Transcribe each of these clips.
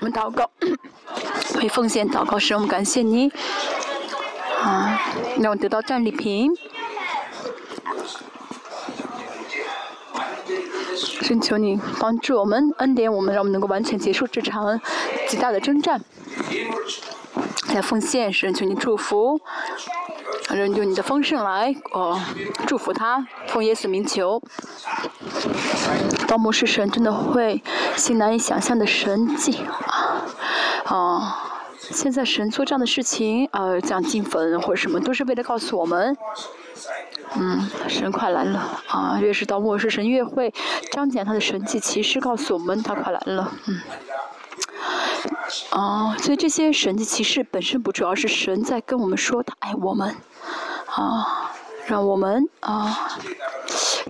我们祷告，为奉献祷告时，我们感谢你，啊，让我得到战利品。征求你帮助我们，恩典我们，让我们能够完全结束这场极大的征战。来奉献，神求你祝福，人用你的丰盛来哦祝福他，奉耶稣名求。道幕是神真的会行难以想象的神迹啊啊！现在神做这样的事情，呃，讲进坟或者什么，都是为了告诉我们。嗯，神快来了啊！越是到末世，神越会彰显他的神迹其实，告诉我们他快来了。嗯，啊，所以这些神迹其实本身不主要是神在跟我们说他爱我们，啊，让我们啊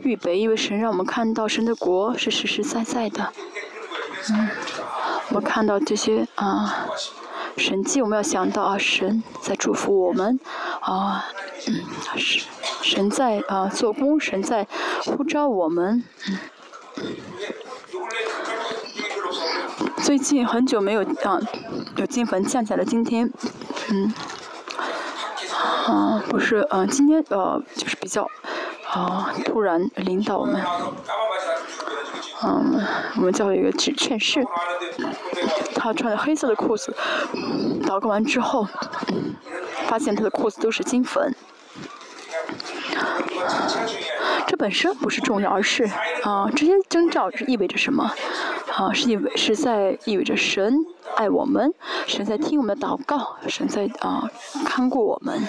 预备，因为神让我们看到神的国是实实在在的。嗯，我看到这些啊神迹，我们要想到啊神在祝福我们，啊，嗯，是。神在啊做工，神在呼召我们。嗯最近很久没有啊有金坟降下来，今天，嗯，啊不是嗯今天呃就是比较啊突然领导们，嗯我们教会一个劝劝士，他穿着黑色的裤子，祷告完之后，发现他的裤子都是金粉。这本身不是重要，而是啊，这些征兆意味着什么？啊，是意味是在意味着神爱我们，神在听我们的祷告，神在啊看顾我们。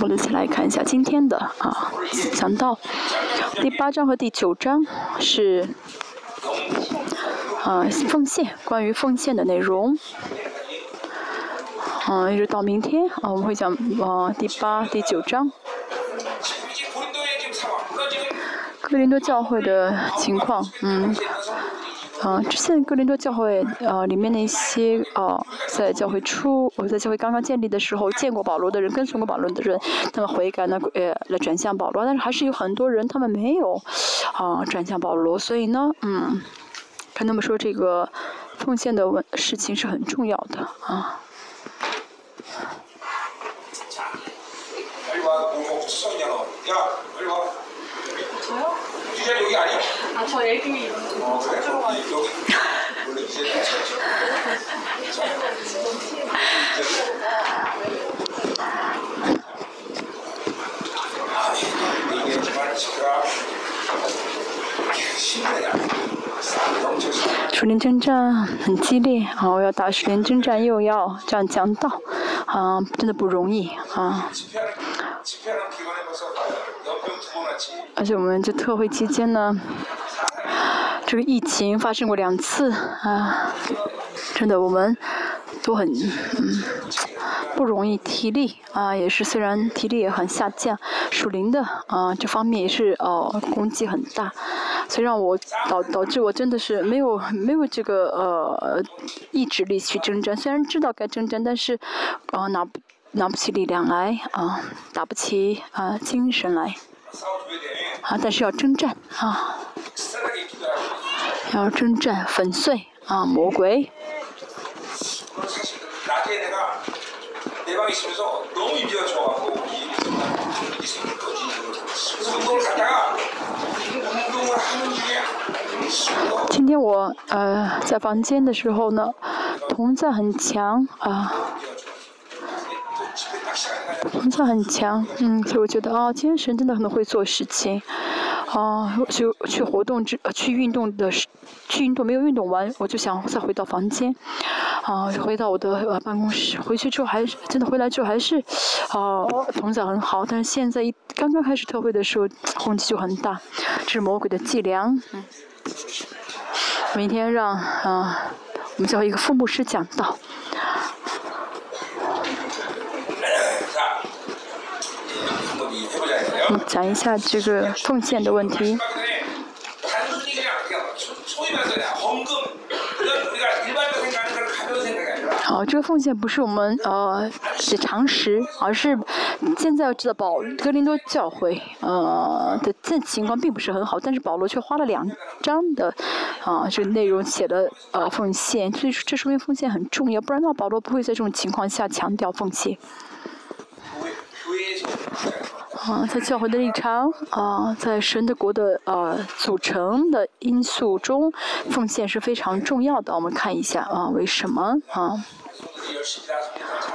我们一起来看一下今天的啊，讲到第八章和第九章是啊奉献，关于奉献的内容。嗯，一直到明天啊，我们会讲啊第八、第九章。哥林多教会的情况，嗯，啊，之前哥林多教会啊里面那些啊在教会初，我在教会刚刚建立的时候见过保罗的人，跟随过保罗的人，他们悔改呢，呃，来转向保罗，但是还是有很多人他们没有啊转向保罗，所以呢，嗯，跟他们说这个奉献的问事情是很重要的啊。树林征战很激烈啊！我要打树林征战，又要这样讲道，啊，真的不容易啊！而且我们这特会期间呢，这个疫情发生过两次啊，真的我们都很嗯不容易，体力啊也是虽然体力也很下降，属灵的啊这方面也是呃攻击很大，所以让我导导致我真的是没有没有这个呃意志力去征战，虽然知道该征战，但是啊拿不拿不起力量来啊，打不起啊精神来。啊！但是要征战啊，要征战粉碎啊魔鬼。今天我呃在房间的时候呢，同在很强啊。同在很强，嗯，所以我觉得啊，今天神真的很会做事情，啊，去去活动之去运动的，去运动没有运动完，我就想再回到房间，啊，回到我的办公室，回去之后还是真的回来之后还是，啊，同在很好，但是现在一刚刚开始特会的时候，空气就很大，这是魔鬼的伎俩，嗯，明天让啊，我们叫一个副牧师讲道。讲一下这个奉献的问题。好，啊，这个奉献不是我们呃是常识，而是现在要知道保格林多教会呃的这情况并不是很好，但是保罗却花了两章的啊这个内容写了呃奉献，所以说这说明奉献很重要，不然的话保罗不会在这种情况下强调奉献。啊，在教会的立场啊，在神的国的呃组成的因素中，奉献是非常重要的。我们看一下啊，为什么啊？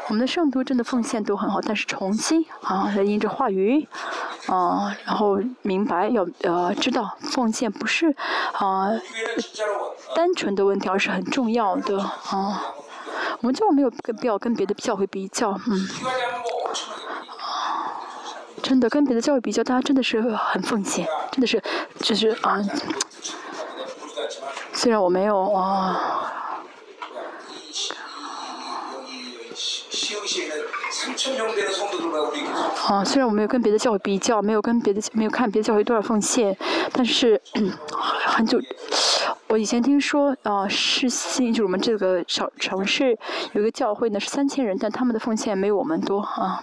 我们的圣徒真的奉献都很好，但是重新啊，要因着话语啊，然后明白要呃知道奉献不是啊单纯的问题，而是很重要的啊。我们就没有跟必要跟别的教会比较，嗯。真的跟别的教育比较，大家真的是很奉献，真的是，就是啊，虽然我没有啊，啊，虽然我没有跟别的教会比较，没有跟别的没有看别的教会多少奉献，但是很久，我以前听说啊，是新就是我们这个小城市有一个教会呢是三千人，但他们的奉献没有我们多啊。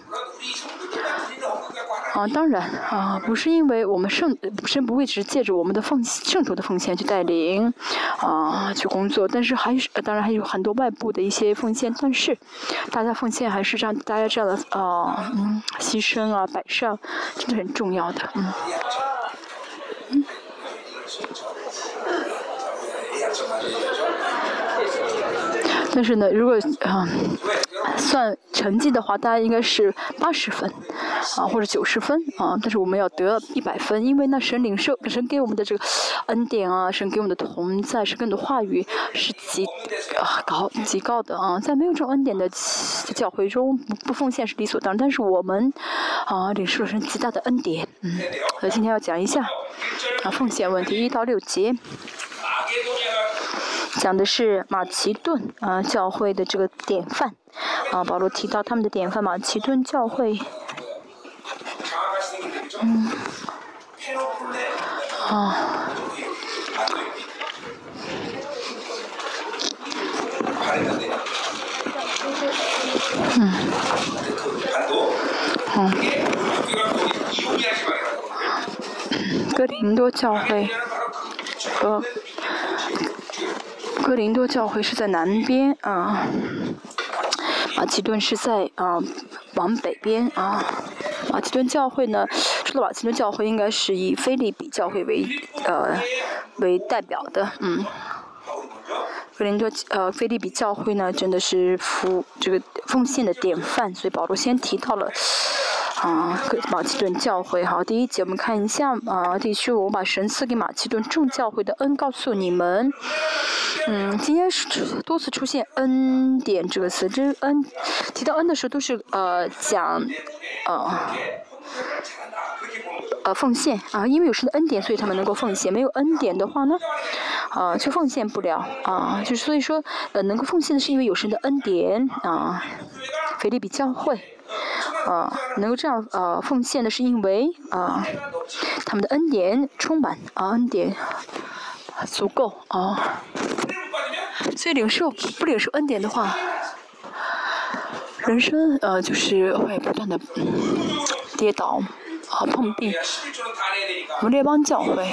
啊，当然啊，不是因为我们圣圣不会只是借着我们的奉圣徒的奉献去带领啊去工作，但是还是当然还有很多外部的一些奉献，但是大家奉献还是让大家这样的啊嗯牺牲啊摆上，真的很重要的嗯。但是呢，如果啊算成绩的话，大家应该是八十分啊或者九十分啊，但是我们要得一百分，因为那神领受神给我们的这个恩典啊，神给我们的同在，是更多话语是极啊高极高的啊，在没有这种恩典的教会中，不奉献是理所当然。但是我们啊领受了神极大的恩典，嗯，所以今天要讲一下啊奉献问题一到六节。讲的是马其顿啊教会的这个典范。啊，保罗提到他们的典范马其顿教会，嗯，啊，嗯，嗯，哥林多教会。和。哥林多教会是在南边啊，马其顿是在啊往北边啊。马其顿教会呢，除了马其顿教会，应该是以菲利比教会为呃为代表的，嗯。哥林多呃菲利比教会呢，真的是服这个奉献的典范，所以保罗先提到了。啊，马其顿教会好，第一节我们看一下啊，第十五，我把神赐给马其顿众教会的恩告诉你们。嗯，今天是多次出现恩典这个词，这恩提到恩的时候都是呃讲呃呃奉献啊，因为有神的恩典，所以他们能够奉献。没有恩典的话呢，啊就奉献不了啊，就所以说呃能够奉献的是因为有神的恩典啊，腓利比教会。啊，能够这样呃奉献的是因为啊，他们的恩典充满啊，恩典足够啊，所以领受不领受恩典的话，人生呃就是会不断的跌倒啊碰壁。我们列邦教会。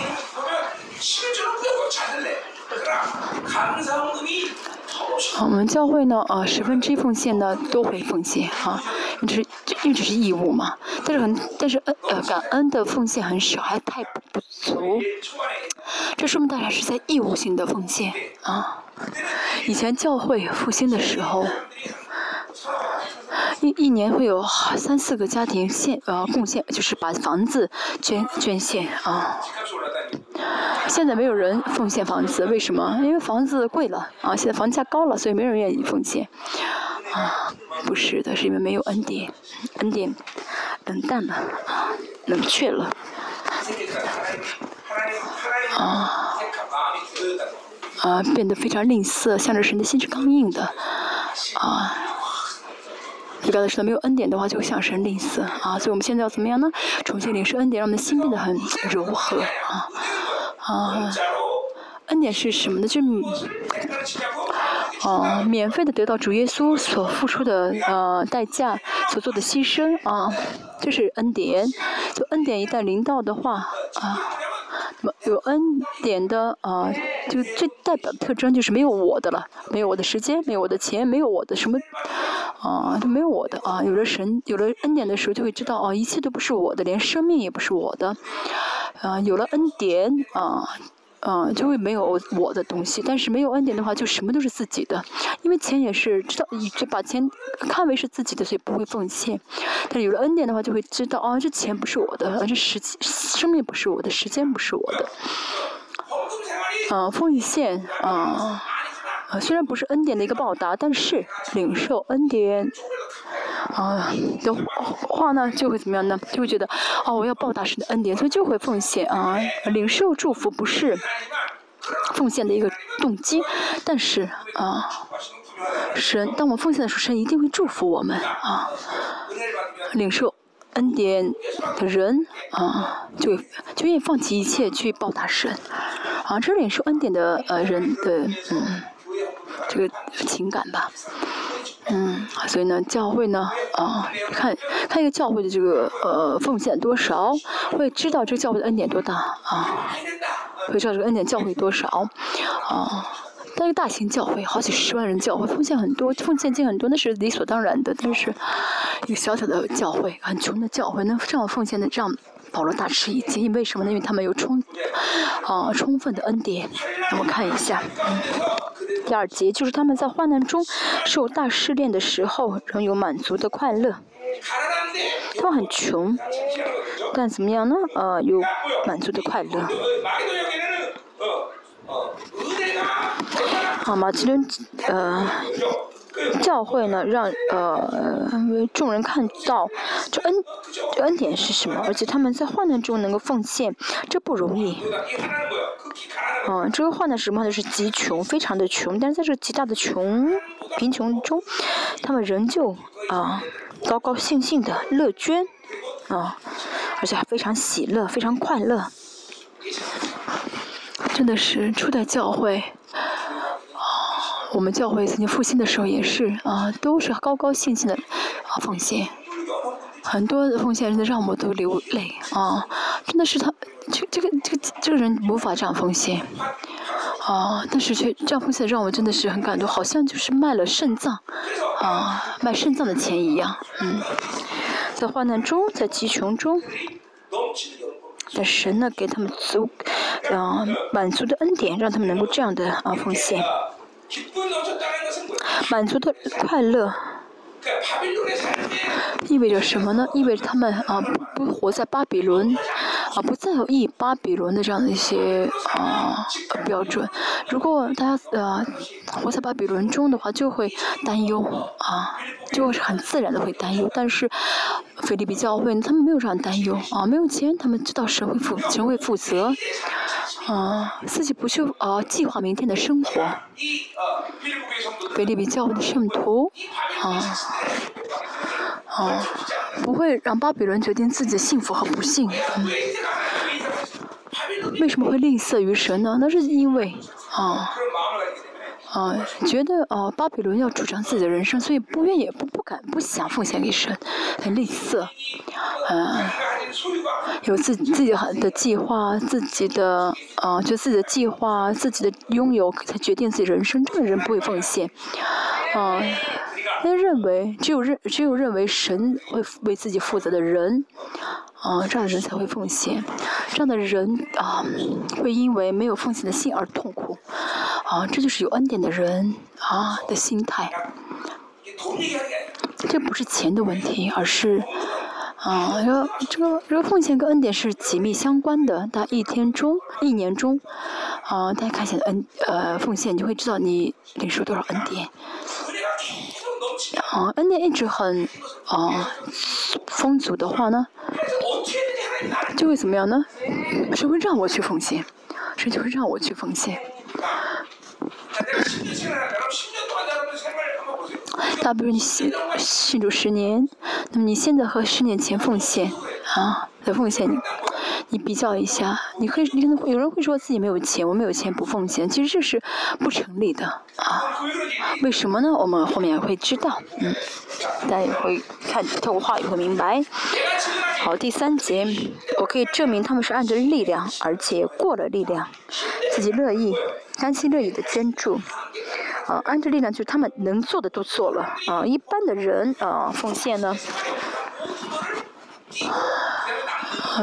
我们教会呢，呃，十分之一奉献呢都会奉献啊，因为这是因为这是义务嘛。但是很，但是恩呃感恩的奉献很少，还太不足。这说明大家是在义务性的奉献啊。以前教会复兴的时候，一一年会有三四个家庭献呃贡献，就是把房子捐捐献啊。现在没有人奉献房子，为什么？因为房子贵了啊！现在房价高了，所以没人愿意奉献。啊，不是的，是因为没有恩典，恩典冷淡了，冷却了。啊，啊，变得非常吝啬，向着神的心是刚硬的。啊，就刚才说的，没有恩典的话，就会向神吝啬。啊，所以我们现在要怎么样呢？重新领受恩典，让我们的心变得很柔和。啊。啊，恩典是什么呢？就是，啊，免费的得到主耶稣所付出的呃代价，所做的牺牲啊，这是恩典。就恩典一旦临到的话啊。那么有恩典的啊，就最代表特征就是没有我的了，没有我的时间，没有我的钱，没有我的什么，啊，就没有我的啊。有了神，有了恩典的时候，就会知道啊，一切都不是我的，连生命也不是我的，啊，有了恩典啊。嗯，就会没有我的东西，但是没有恩典的话，就什么都是自己的。因为钱也是知道，就把钱看为是自己的，所以不会奉献。但是有了恩典的话，就会知道，哦，这钱不是我的，这时间生命不是我的，时间不是我的。嗯，奉献嗯，虽然不是恩典的一个报答，但是领受恩典。啊的话呢，就会怎么样呢？就会觉得，哦，我要报答神的恩典，所以就会奉献啊。领受祝福不是奉献的一个动机，但是啊，神，当我奉献的时候，神一定会祝福我们啊。领受恩典的人啊，就就愿意放弃一切去报答神啊。这是领受恩典的呃人的嗯这个情感吧。嗯，所以呢，教会呢，啊，看看一个教会的这个呃奉献多少，会知道这个教会的恩典多大啊，会知道这个恩典教会多少啊。但是大型教会，好几十万人教会，奉献很多，奉献金很多，那是理所当然的。但是一个小小的教会，很穷的教会，能这样奉献的，这样保罗大吃一惊。因为什么呢？因为他们有充啊充分的恩典。我们看一下。嗯第二节就是他们在患难中受大试炼的时候，仍有满足的快乐。他们很穷，但怎么样呢？呃，有满足的快乐。好，马其顿呃教会呢，让呃为众人看到这恩恩典是什么，而且他们在患难中能够奉献，这不容易。嗯，这个患难什么？就是极穷，非常的穷，但是在这极大的穷贫穷中，他们仍旧啊高高兴兴的乐捐啊，而且还非常喜乐，非常快乐。真的是初代教会，我们教会曾经复兴的时候也是啊，都是高高兴兴的啊奉献，很多的奉献真的让我都流泪啊，真的是他这这个这个这个人无法这样奉献啊，但是却这样奉献让我真的是很感动，好像就是卖了肾脏啊，卖肾脏的钱一样，嗯，在患难中，在急穷中。但神呢，给他们足，啊，满足的恩典，让他们能够这样的啊奉献，满足的快乐，意味着什么呢？意味着他们啊不不活在巴比伦。啊，不再有以巴比伦的这样的一些啊标准。如果大家呃活在巴比伦中的话，就会担忧啊，就会是很自然的会担忧。但是菲利比教会他们没有这样担忧啊，没有钱，他们知道神会负神会负责啊，自己不去啊计划明天的生活。菲利比教会的圣徒啊啊。不会让巴比伦决定自己的幸福和不幸。为什么会吝啬于神呢？那是因为啊啊，觉得啊巴比伦要主张自己的人生，所以不愿意、不不敢、不想奉献给神，很吝啬。嗯，有自己自己的计划，自己的啊，就自己的计划，自己的拥有才决定自己人生。这个人不会奉献，啊。他认为只有认只有认为神会为自己负责的人，啊，这样的人才会奉献。这样的人啊，会因为没有奉献的心而痛苦。啊，这就是有恩典的人啊的心态。这不是钱的问题，而是啊，这个这个这个奉献跟恩典是紧密相关的。在一天中、一年中，啊，大家看一下恩呃奉献，你就会知道你领受多少恩典。啊，恩典一直很啊丰足的话呢，就会怎么样呢？谁会让我去奉献？谁就会让我去奉献？大比如你信信主十年，那么你现在和十年前奉献啊来奉献，你你比较一下，你可以，你可能有人会说自己没有钱，我没有钱不奉献，其实这是不成立的啊。为什么呢？我们后面会知道，嗯，大家也会看透过话语会明白。好，第三节，我可以证明他们是按着力量，而且过了力量，自己乐意、甘心乐意的捐助。啊，按着力量就是他们能做的都做了。啊，一般的人啊，奉献呢，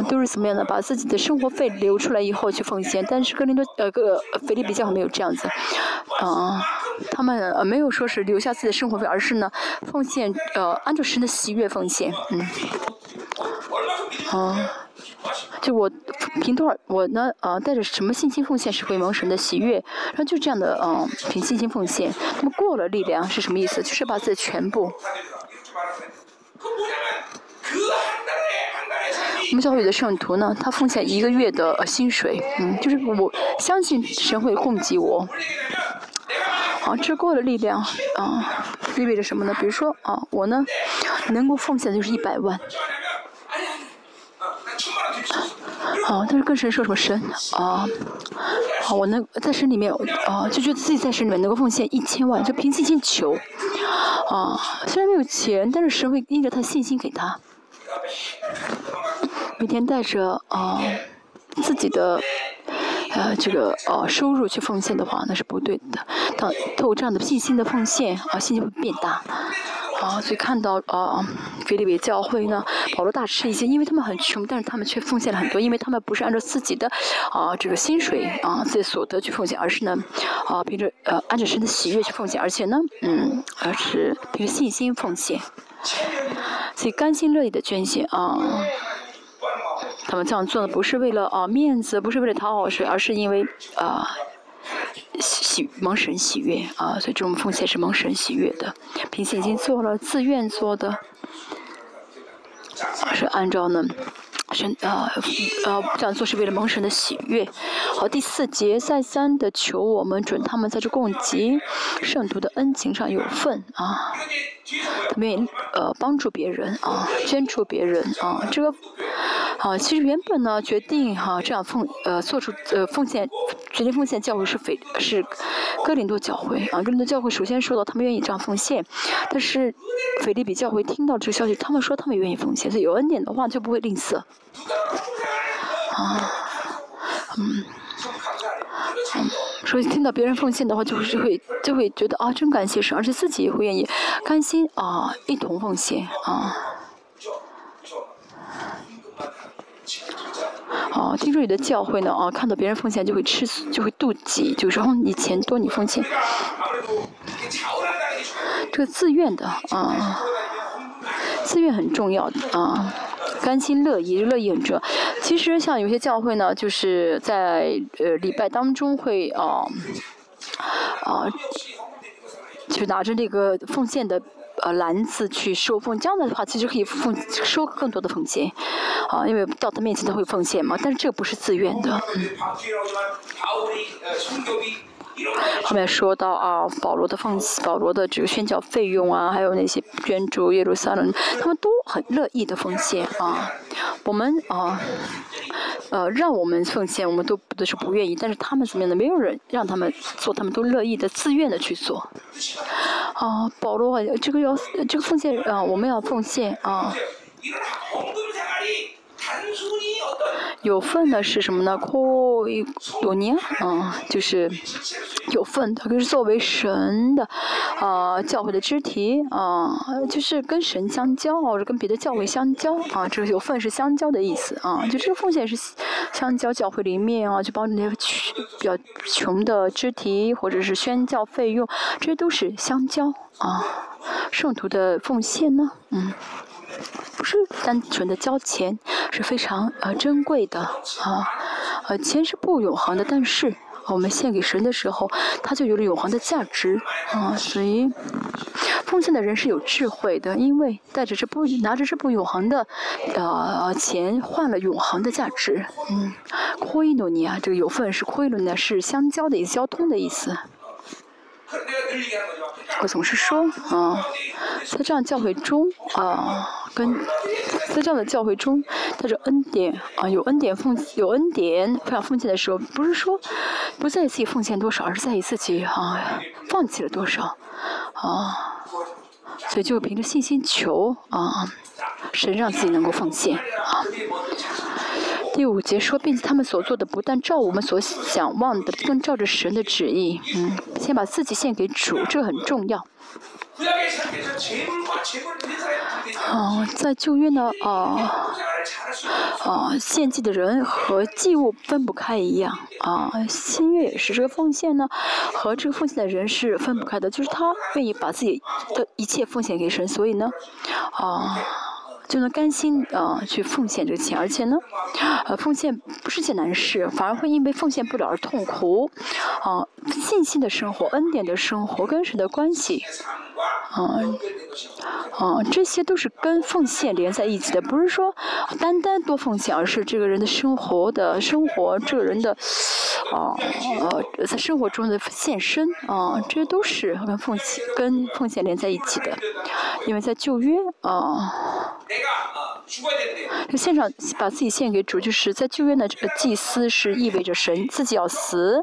都是怎么样的？把自己的生活费留出来以后去奉献。但是格林多呃个菲利比教没有这样子。啊，他们呃没有说是留下自己的生活费，而是呢奉献呃按照神的喜悦奉献。嗯。啊。就我凭多少，我呢啊带着什么信心奉献是会蒙神的喜悦，然后就这样的嗯凭信心奉献。那么过了力量是什么意思？就是把自己全部。我们教会的圣徒呢，他奉献一个月的薪水，嗯，就是我相信神会供给我。啊，这过的力量啊，意味着什么呢？比如说啊，我呢能够奉献就是一百万。啊，但是跟神说什么神啊？好，我能在神里面啊，就觉得自己在神里面能够奉献一千万，就凭信心求啊。虽然没有钱，但是神会因着他信心给他，每天带着啊自己的呃这个呃收入去奉献的话，那是不对的。当透过这样的信心的奉献啊，信心会变大。啊，所以看到啊，菲利比教会呢，保罗大吃一惊，因为他们很穷，但是他们却奉献了很多，因为他们不是按照自己的啊这个薪水啊自己所得去奉献，而是呢啊凭着呃按照神的喜悦去奉献，而且呢嗯而是凭着信心奉献，所以甘心乐意的捐献啊，他们这样做的不是为了啊面子，不是为了讨好谁，而是因为啊。喜蒙神喜悦啊，所以这种奉献是蒙神喜悦的。平时已经做了，自愿做的，是按照呢神啊啊这样做是为了蒙神的喜悦。好，第四节再三的求我们准他们在这供给圣徒的恩情上有份啊，他们呃帮助别人啊，捐助别人啊，这个。好，其实原本呢，决定哈这样奉呃做出呃奉献，决定奉献教会是斐是哥林多教会啊，哥林多教会首先说到他们愿意这样奉献，但是腓利比教会听到这个消息，他们说他们愿意奉献，所以有恩典的话就不会吝啬。啊，嗯，嗯，所以听到别人奉献的话，就是会就会觉得啊真感谢神，而且自己也会愿意甘心啊一同奉献啊。哦，听说有的教会呢，哦，看到别人奉献就会吃，就会妒忌，就说你钱多，你奉献。这个自愿的啊，自愿很重要的啊，甘心乐意，乐意很重要。其实像有些教会呢，就是在呃礼拜当中会啊啊，就拿着那个奉献的。呃，篮子去收奉，这样的话其实可以奉收更多的奉献，啊，因为到他面前他会奉献嘛，但是这个不是自愿的。后面说到啊，保罗的奉保罗的这个宣教费用啊，还有那些捐助耶路撒冷，他们都很乐意的奉献啊。我们啊，呃，让我们奉献，我们都不是不愿意，但是他们怎么样的？没有人让他们做，他们都乐意的、自愿的去做。啊，保罗，这个要这个奉献啊，我们要奉献啊。有份的是什么呢？库伊多尼啊，就是有份的，就是作为神的啊教会的肢体啊，就是跟神相交，或者跟别的教会相交啊。这个有份是相交的意思啊，就这个奉献是相交教会里面啊，就帮助那些比较穷的肢体，或者是宣教费用，这些都是相交啊。圣徒的奉献呢，嗯。不是单纯的交钱，是非常呃珍贵的啊，呃钱是不永恒的，但是我们献给神的时候，它就有了永恒的价值啊，所以奉献的人是有智慧的，因为带着这不拿着这不永恒的呃钱换了永恒的价值，嗯，亏诺尼啊，这个有份是亏了呢，是相交的意思，交通的意思。我总是说啊，在这样教会中啊，跟在这样的教会中，带着恩典啊，有恩典奉有恩典非常奉献的时候，不是说不在意自己奉献多少，而是在意自己啊放弃了多少啊，所以就凭着信心求啊，神让自己能够奉献啊。第五节说，并且他们所做的不但照我们所想望的，更照着神的旨意。嗯，先把自己献给主，这个很重要。哦，在旧约呢，啊，啊，献祭的人和祭物分不开一样。啊，新约也是这个奉献呢，和这个奉献的人是分不开的，就是他愿意把自己的一切奉献给神，所以呢，啊。就能甘心啊去奉献这个钱，而且呢，呃，奉献不是件难事，反而会因为奉献不了而痛苦。啊，信心的生活、恩典的生活、跟谁的关系，啊，啊，这些都是跟奉献连在一起的，不是说单单多奉献，而是这个人的生活的生活，这个人的，啊，呃，在生活中的献身，啊，这些都是跟奉献跟奉献连在一起的，因为在旧约，啊。就献上把自己献给主，就是在旧约的这个祭司是意味着神自己要死，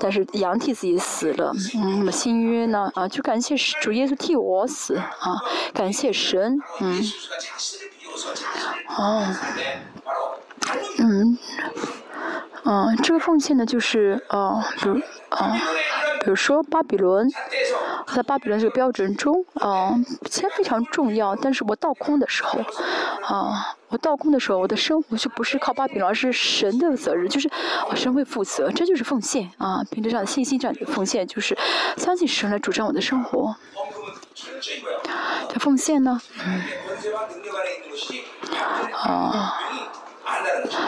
但是羊替自己死了。嗯，那么新约呢？啊，就感谢主耶稣替我死啊，感谢神。嗯，哦，嗯，嗯，这个奉献呢，就是啊，比如啊。比如说巴比伦，在巴比伦这个标准中，啊，钱非常重要。但是我倒空的时候，啊，我倒空的时候，我的生活就不是靠巴比伦，而是神的责任，就是神会负责，这就是奉献啊。凭着这样的信心，这样的奉献，就是相信神来主张我的生活。这奉献呢，嗯，啊。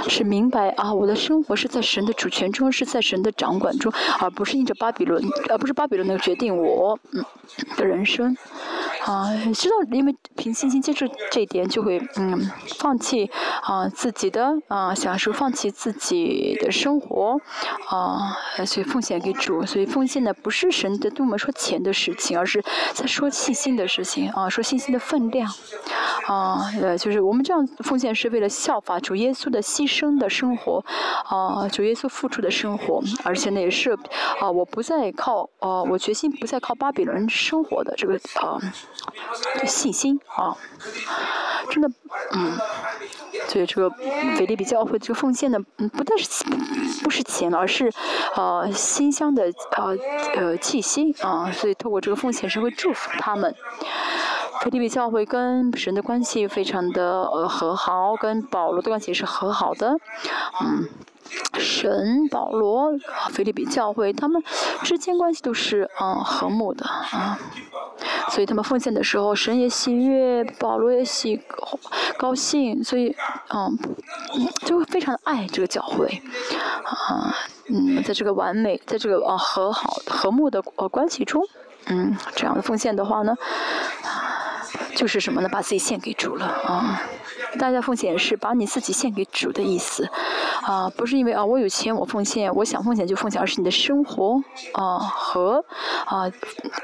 是明白啊，我的生活是在神的主权中，是在神的掌管中，而不是因着巴比伦，而不是巴比伦能决定我嗯的人生。啊，知道，因为凭信心接受这一点，就会嗯放弃啊自己的啊享受，放弃自己的生活啊，所以奉献给主。所以奉献呢，不是神的对我们说钱的事情，而是在说信心的事情啊，说信心的分量啊，呃，就是我们这样奉献是为了效法主耶稣的牺牲的生活啊，主耶稣付出的生活，而且呢也是啊，我不再靠啊，我决心不再靠巴比伦生活的这个啊。信心啊，真的，嗯，所以这个腓利比教会这个奉献呢，嗯，不但是不是钱，而是呃馨香的呃呃气息啊，所以透过这个奉献是会祝福他们。腓利比教会跟神的关系非常的呃和好，跟保罗的关系也是和好的，嗯。神、保罗、菲利比教会，他们之间关系都是嗯和睦的啊，所以他们奉献的时候，神也喜悦，保罗也喜高兴，所以嗯就非常的爱这个教会啊，嗯，在这个完美，在这个啊和好和睦的呃关系中，嗯，这样的奉献的话呢，就是什么呢？把自己献给主了啊。大家奉献是把你自己献给主的意思，啊，不是因为啊我有钱我奉献，我想奉献就奉献，而是你的生活啊和啊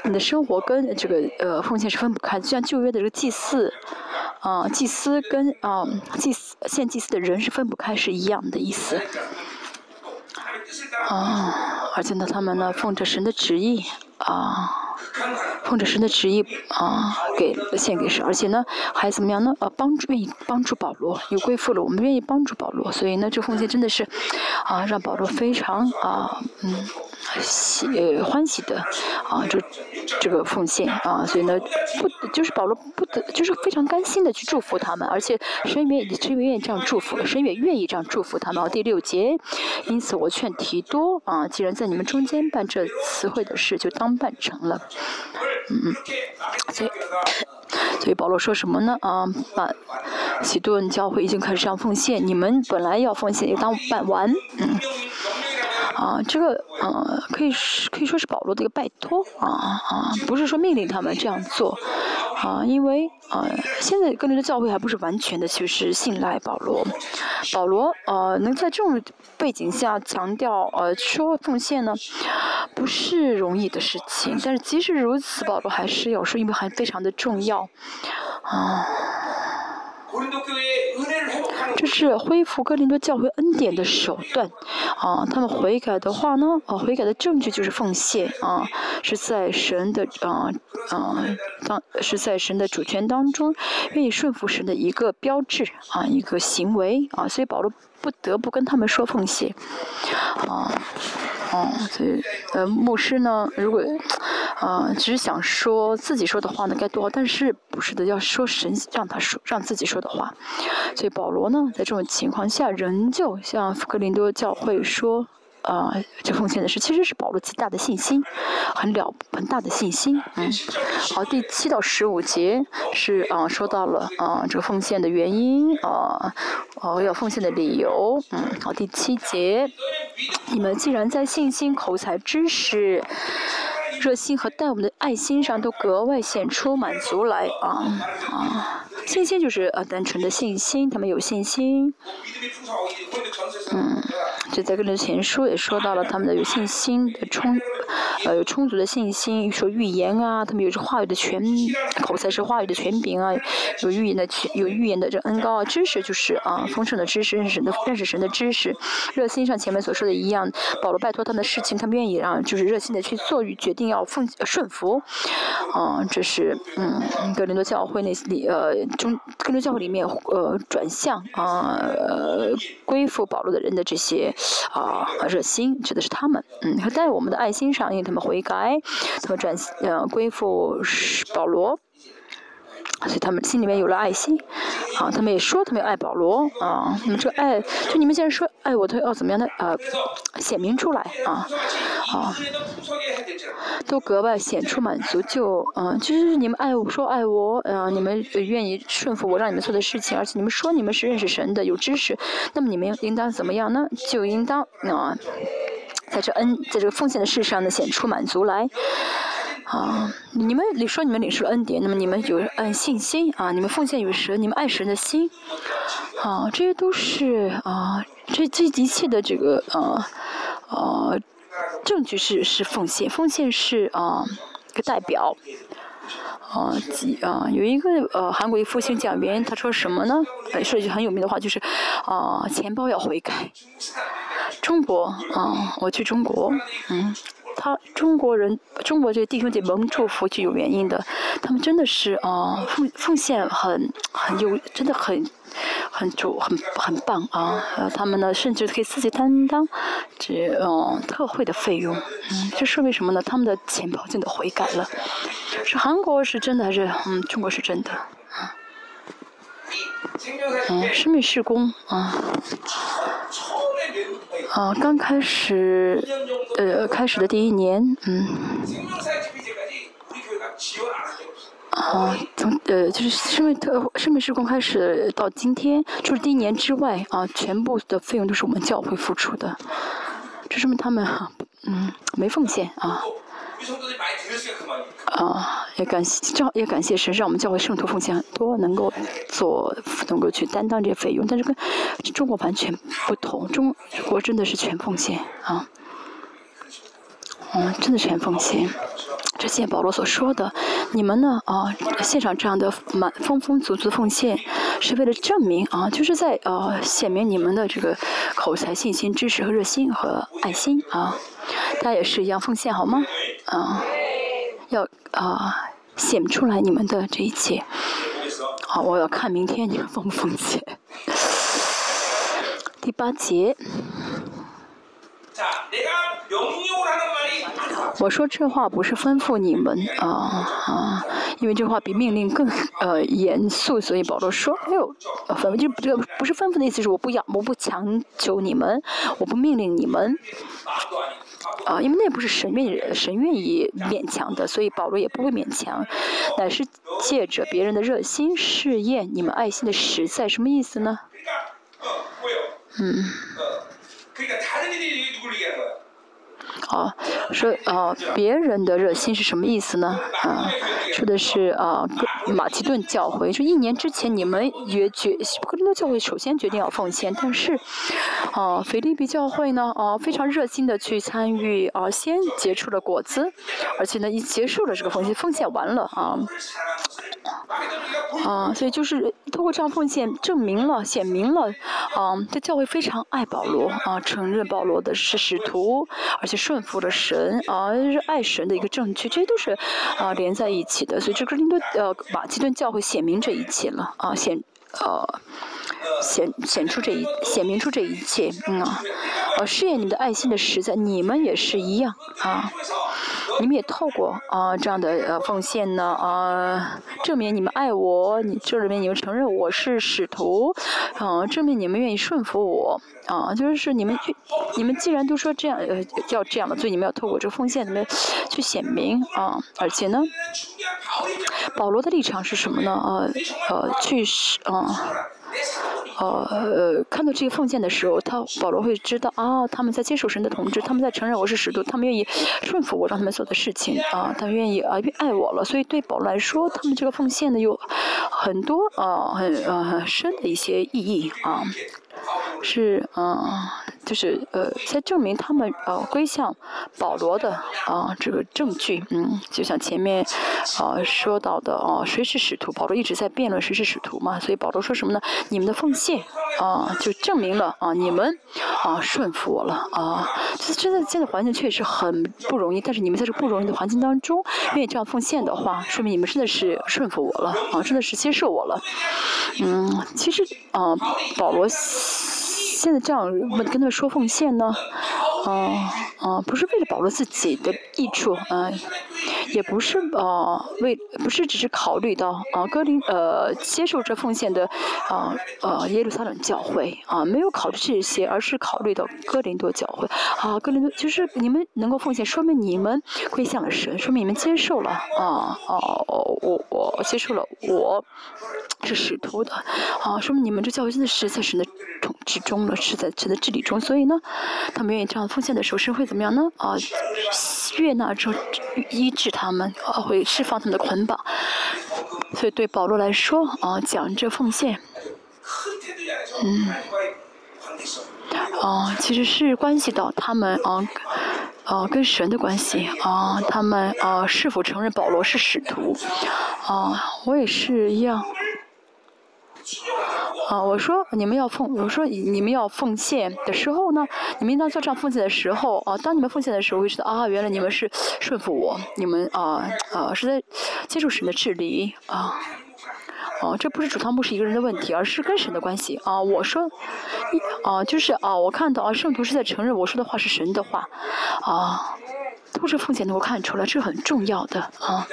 你的生活跟这个呃奉献是分不开，就像旧约的这个祭祀，啊祭司跟啊祭司献祭司的人是分不开是一样的意思，啊，而且呢他们呢奉着神的旨意啊。奉着神的旨意啊，给献给神，而且呢，还怎么样呢？呃，帮助愿意帮助保罗，有归附了，我们愿意帮助保罗，所以呢，这奉献真的是啊，让保罗非常啊，嗯。喜欢喜的啊，这这个奉献啊，所以呢，不就是保罗不得，就是非常甘心的去祝福他们，而且神也神也愿意这样祝福，神也愿意这样祝福他们。第六节，因此我劝提多啊，既然在你们中间办这词汇的事，就当办成了。嗯嗯，所以所以保罗说什么呢？啊，把喜顿教会已经开始这样奉献，你们本来要奉献，也当办完，嗯。啊，这个呃，可以是可以说是保罗的一个拜托啊啊，不是说命令他们这样做啊，因为啊，现在跟着的教会还不是完全的其实信赖保罗，保罗呃，能在这种背景下强调呃说奉献呢，不是容易的事情，但是即使如此，保罗还是有说因为还非常的重要。啊。这是恢复哥林多教会恩典的手段，啊，他们悔改的话呢，啊，悔改的证据就是奉献，啊，是在神的啊啊当是在神的主权当中，愿意顺服神的一个标志，啊，一个行为，啊，所以保罗不得不跟他们说奉献，啊。哦，所以，呃，牧师呢，如果，啊，只是想说自己说的话呢，该多好，但是不是的，要说神让他说，让自己说的话。所以保罗呢，在这种情况下，仍旧向福克林多教会说。呃，这奉献的是，其实是保罗极大的信心，很了很大的信心。嗯，好，第七到十五节是啊，说到了啊，这个奉献的原因啊，哦，要奉献的理由。嗯，好，第七节，你们既然在信心、口才、知识、热心和待我们的爱心上都格外显出满足来啊啊，信心就是呃单纯的信心，他们有信心。嗯。就在跟着前书也说到了他们的有信心的充，呃有充足的信心，说预言啊，他们有这话语的权，口才是话语的权柄啊，有预言的权，有预言的这恩高啊，知识就是啊丰盛的知识，认识神的认识神的知识，热心上前面所说的一样，保罗拜托他们的事情，他们愿意让就是热心的去做与决定要奉顺服，啊这是嗯格林多教会那里呃中格林多教会里面呃转向啊呃归附保罗的人的这些。啊，热心指的是他们，嗯，在我们的爱心上，因为他们悔改，他们转呃归附保罗。所以他们心里面有了爱心，啊，他们也说他们爱保罗，啊，那么这爱，就你们既然说爱我，他要怎么样的呃显明出来，啊，啊，都格外显出满足，就嗯，就是你们爱我说爱我，嗯，你们愿意顺服我让你们做的事情，而且你们说你们是认识神的有知识，那么你们应当怎么样呢？就应当啊，在这恩在这个奉献的事上呢显出满足来。啊，你们你说你们领受恩典，那么你们有嗯信心啊，你们奉献于神，你们爱神的心，啊，这些都是啊，这这一切的这个啊啊证据是是奉献，奉献是啊一个代表，啊几啊有一个呃韩国一复兴讲员他说什么呢？说一句很有名的话就是啊钱包要悔改，中国啊我去中国嗯。他中国人，中国这个弟兄姐妹蒙祝福是有原因的，他们真的是啊奉奉献很很有，真的很很主很很棒啊！他们呢甚至可以自己担当这嗯特惠的费用，嗯，这说明什么呢？他们的钱包真的悔改了。是韩国是真的还是嗯中国是真的？嗯，生命施工啊。啊，刚开始，呃，开始的第一年，嗯，啊，从呃，就是生命特生命施工开始到今天，就是第一年之外，啊，全部的费用都是我们教会付出的，这说明他们哈，嗯，没奉献啊。啊，也感谢，正好也感谢神，让我们教会圣徒奉献很多，能够做，能够去担当这些费用。但是跟中国完全不同，中国真的是全奉献啊，嗯，真的全奉献。这些保罗所说的，你们呢啊，现场这样的满丰丰足足的奉献，是为了证明啊，就是在呃显明你们的这个口才、信心、知识和热心和爱心啊。大家也是一样奉献好吗？啊。要啊显出来你们的这一切，好，我要看明天你们奉不奉献。第八节，我说这话不是吩咐你们啊啊，因为这话比命令更呃严肃，所以保罗说没有吩就这不是吩咐的意思是我不要我不强求你们，我不命令你们。啊，因为那不是神愿神愿意勉强的，所以保罗也不会勉强，乃是借着别人的热心试验你们爱心的实在，什么意思呢？嗯。啊，说啊，别人的热心是什么意思呢？啊，说的是啊，马其顿教会，说一年之前你们也决，哥林多教会首先决定要奉献，但是啊，腓利比教会呢，啊，非常热心的去参与，啊，先结出了果子，而且呢，已结束了这个奉献，奉献完了啊。啊，所以就是通过这样奉献，证明了、显明了，啊，这教会非常爱保罗，啊，承认保罗的是使徒，而且顺服了神，啊，是爱神的一个证据，这些都是啊连在一起的。所以这个林多呃马其顿教会写明这一切了，啊，显呃显显出这一显明出这一切，嗯啊，呃试验你们的爱心的实在，你们也是一样，啊。你们也透过啊这样的呃奉献呢啊证明你们爱我，你这里面你们承认我是使徒，啊证明你们愿意顺服我啊就是你们你们既然都说这样呃要这样的，所以你们要透过这个奉献怎么去显明啊而且呢，保罗的立场是什么呢啊呃去是啊。呃呃，看到这个奉献的时候，他保罗会知道啊，他们在接受神的统治，他们在承认我是使徒，他们愿意顺服我让他们做的事情啊，他们愿意啊爱我了，所以对保罗来说，他们这个奉献呢有很多啊很呃很深的一些意义啊。是，嗯，就是呃，在证明他们呃归向保罗的啊这个证据，嗯，就像前面啊说到的哦，谁是使徒？保罗一直在辩论谁是使徒嘛，所以保罗说什么呢？你们的奉献啊，就证明了啊，你们啊顺服我了啊。就是真的，现在环境确实很不容易，但是你们在这不容易的环境当中愿意这样奉献的话，说明你们真的是顺服我了啊，真的是接受我了。嗯，其实啊，保罗。现在这样跟他们说奉献呢，啊啊，不是为了保罗自己的益处，嗯，也不是啊为不是只是考虑到啊哥林呃接受这奉献的啊呃耶路撒冷教会啊没有考虑这些，而是考虑到哥林多教会啊哥林多就是你们能够奉献，说明你们归向了神，说明你们接受了啊哦我我接受了我是使徒的啊，说明你们这教会真的是在神的统治中了。是在神的治理中，所以呢，他们愿意这样奉献的时候，神会怎么样呢？啊，悦纳之后医治他们，啊，会释放他们的捆绑。所以对保罗来说，啊，讲这奉献，嗯，啊，其实是关系到他们啊，啊，跟神的关系啊，他们啊是否承认保罗是使徒？啊，我也是一样。啊，我说你们要奉，我说你们要奉献的时候呢，你们应当做这样奉献的时候啊，当你们奉献的时候，会知道啊，原来你们是顺服我，你们啊啊是在接受神的治理啊，哦，这不是主堂牧师一个人的问题，而是跟神的关系啊。我说，啊，就是啊，我看到啊，圣徒是在承认我说的话是神的话，啊，都是奉献能够看出来，这很重要的啊。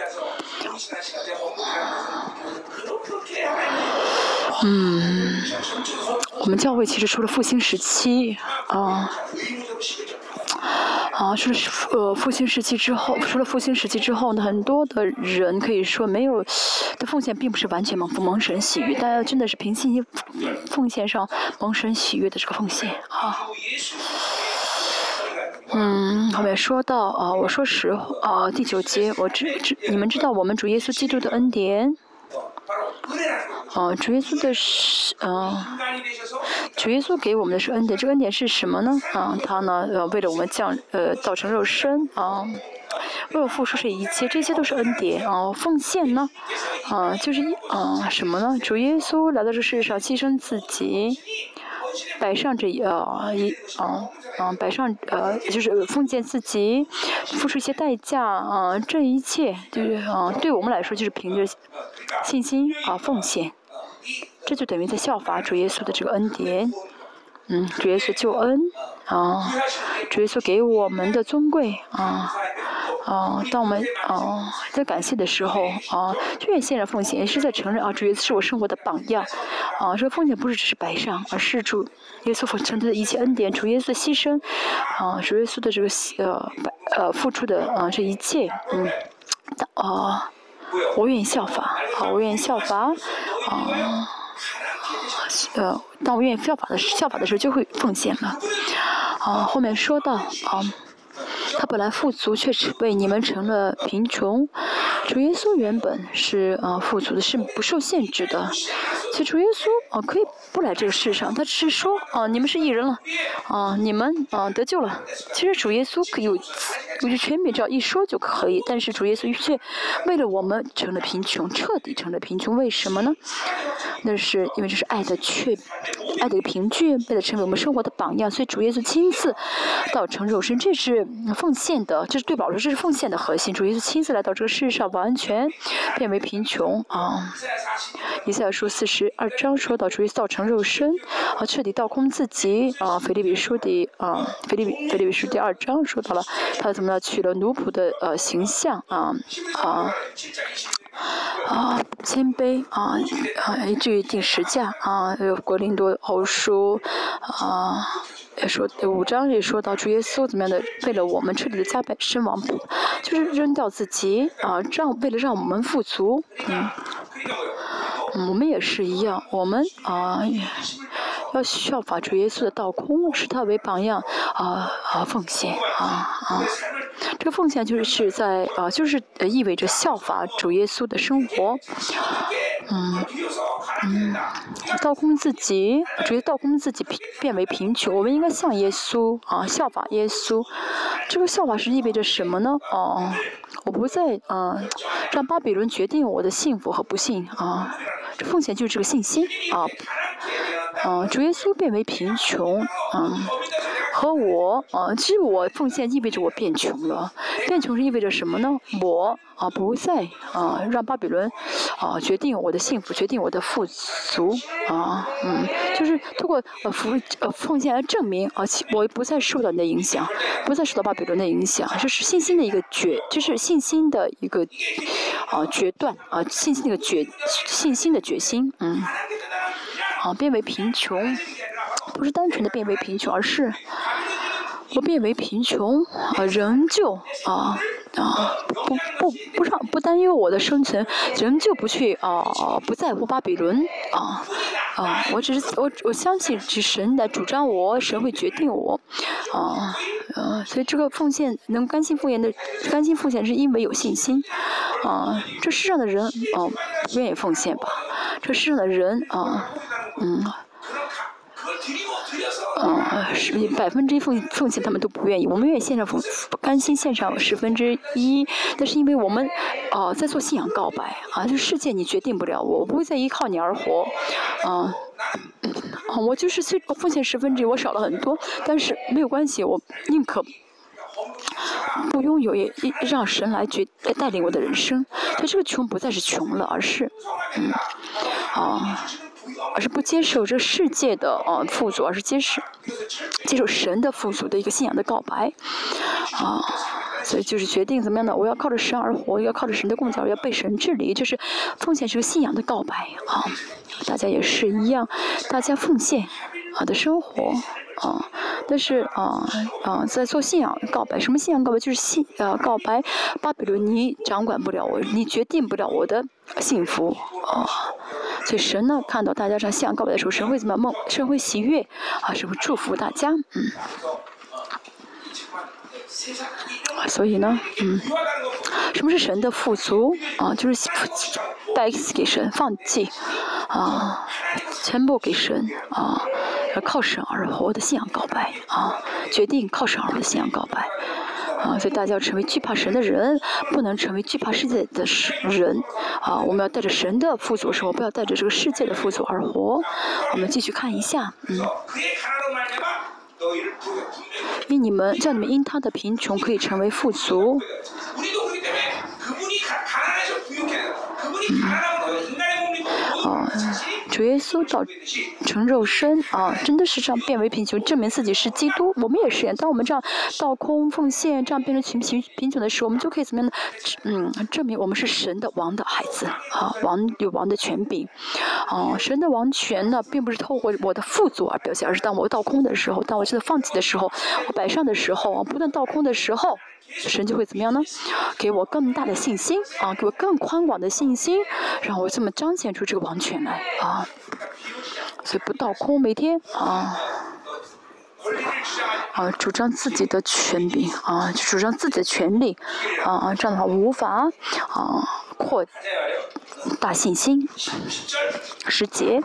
嗯，我们教会其实除了复兴时期，啊，啊，除了呃复兴时期之后，除了复兴时期之后呢，很多的人可以说没有的奉献，并不是完全蒙蒙神喜悦，大家真的是凭信心奉献上蒙神喜悦的这个奉献啊。嗯，后面说到啊，我说实话啊，第九节，我知知你们知道我们主耶稣基督的恩典。哦，主耶稣的是，嗯，主耶稣给我们的是恩典，这个恩典是什么呢？啊，他呢，呃，为了我们降，呃，造成肉身，啊，为了付出是一切，这些都是恩典，啊，奉献呢，啊，就是一，啊，什么呢？主耶稣来到这世上牺牲自己。摆上这一呃一啊嗯摆上呃就是奉献自己，付出一些代价啊，这一切就是啊对我们来说就是凭着信心啊奉献，这就等于在效法主耶稣的这个恩典，嗯，主耶稣救恩啊，主耶稣给我们的尊贵啊。啊，当我们啊在感谢的时候啊，就愿献上奉献，也是在承认啊，主耶稣是我生活的榜样。啊，这个奉献不是只是白上，而是主耶稣所承担的一切恩典，主耶稣的牺牲，啊，主耶稣的这个呃呃付出的啊这一切，嗯，啊，我愿意效法，啊，我愿意效法，啊，呃，当我愿意效法的效法的时候，就会奉献了。啊，后面说到啊。他本来富足，却只为你们成了贫穷。主耶稣原本是啊富足的，是不受限制的。所以主耶稣啊可以不来这个世上，他只是说啊你们是艺人了，啊你们啊得救了。其实主耶稣可以有有权柄，只要一说就可以。但是主耶稣却为了我们成了贫穷，彻底成了贫穷。为什么呢？那是因为这是爱的确，爱的凭据，为了成为我们生活的榜样。所以主耶稣亲自到成肉身，这是奉献的，这是对保罗，这是奉献的核心。主耶稣亲自来到这个世上吧，完全变为贫穷啊！以赛亚书四十二章说到主耶稣造成肉身，啊，彻底倒空自己啊。腓立比书第啊，腓立比腓立比书第二章说到了他怎么样取了奴仆的呃形象啊啊。啊，谦卑啊啊，以至于定时价啊，有国林多后书啊，也说五章也说到主耶稣怎么样的，为了我们彻底的加倍身亡，就是扔掉自己啊，让为了让我们富足，嗯，我们也是一样，我们啊。要效法主耶稣的道空，视他为榜样，啊啊奉献，啊啊，这个奉献就是是在啊，就是意味着效法主耶稣的生活，嗯嗯，道空自己，主耶道空自己变为贫穷，我们应该像耶稣啊，效法耶稣，这个效法是意味着什么呢？哦，我不再啊让巴比伦决定我的幸福和不幸啊，这奉献就是这个信心啊。嗯，主耶稣变为贫穷，嗯，和我，啊，其实我奉献意味着我变穷了，变穷是意味着什么呢？我啊不再啊让巴比伦啊决定我的幸福，决定我的富足，啊，嗯，就是通过呃福呃奉献来证明啊，我不再受到你的影响，不再受到巴比伦的影响，这是信心的一个决，就是信心的一个啊决断啊，信心的一个决，信心的决心，嗯。啊，变为贫穷，不是单纯的变为贫穷，而是我变为贫穷，啊，仍旧啊啊不不不让不担忧我的生存，仍旧不去啊不在乎巴比伦啊啊，我只是我我相信是神来主张我，神会决定我啊啊，所以这个奉献能甘心奉献的甘心奉献是因为有信心啊，这世上的人啊不愿意奉献吧，这世上的人啊。嗯，嗯，是百分之一奉奉献，他们都不愿意。我们愿意献上奉，甘心献上十分之一，那是因为我们，啊，在做信仰告白啊，这世界你决定不了我，我不会再依靠你而活，啊，啊，我就是虽奉献十分之一，我少了很多，但是没有关系，我宁可不拥有，也让神来决来带领我的人生。他这个穷不再是穷了，而是，嗯，啊。而是不接受这世界的呃富足，而是接受接受神的富足的一个信仰的告白，啊，所以就是决定怎么样呢？我要靠着神而活，要靠着神的供教，要被神治理，就是奉献是个信仰的告白啊。大家也是一样，大家奉献好的生活啊，但是啊啊在做信仰告白，什么信仰告白？就是信啊告白巴比伦，你掌管不了我，你决定不了我的幸福啊。所以神呢，看到大家上信仰告白的时候，神会怎么梦？神会喜悦，啊，神会祝福大家，嗯。所以呢，嗯，什么是神的富足？啊，就是带给神，放弃，啊，全部给神，啊，要靠神而活的信仰告白，啊，决定靠神而活的信仰告白。啊，所以大家要成为惧怕神的人，不能成为惧怕世界的人。啊，我们要带着神的富足生活，不要带着这个世界的富足而活。我们继续看一下，嗯。因你们叫你们因他的贫穷可以成为富足。主耶稣到成肉身啊，真的是这样变为贫穷，证明自己是基督。我们也是，当我们这样倒空奉献，这样变成贫贫贫穷的时候，我们就可以怎么样呢？嗯，证明我们是神的王的孩子啊，王有王的权柄。啊，神的王权呢，并不是透过我的富足而表现，而是当我倒空的时候，当我真的放弃的时候，我摆上的时候，不断倒空的时候。神就会怎么样呢？给我更大的信心啊，给我更宽广的信心，让我这么彰显出这个王权来啊。所以不倒空，每天啊，啊，主张自己的权柄啊，主张自己的权利啊，这样的话无法啊扩大信心。时节，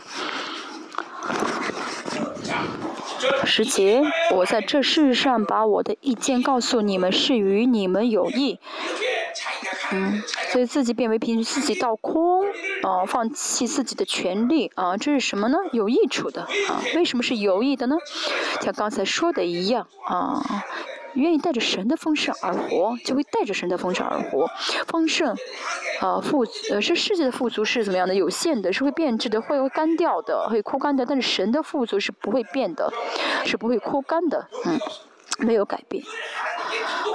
时节，我在这世上把我的意见告诉你们，是与你们有益。嗯，所以自己变为凭自己倒空，啊，放弃自己的权利，啊，这是什么呢？有益处的，啊，为什么是有益的呢？像刚才说的一样，啊，愿意带着神的丰盛而活，就会带着神的丰盛而活。丰盛，啊，富，呃，是世界的富足是怎么样的？有限的，是会变质的，会干掉的，会枯干的。但是神的富足是不会变的，是不会枯干的，嗯，没有改变。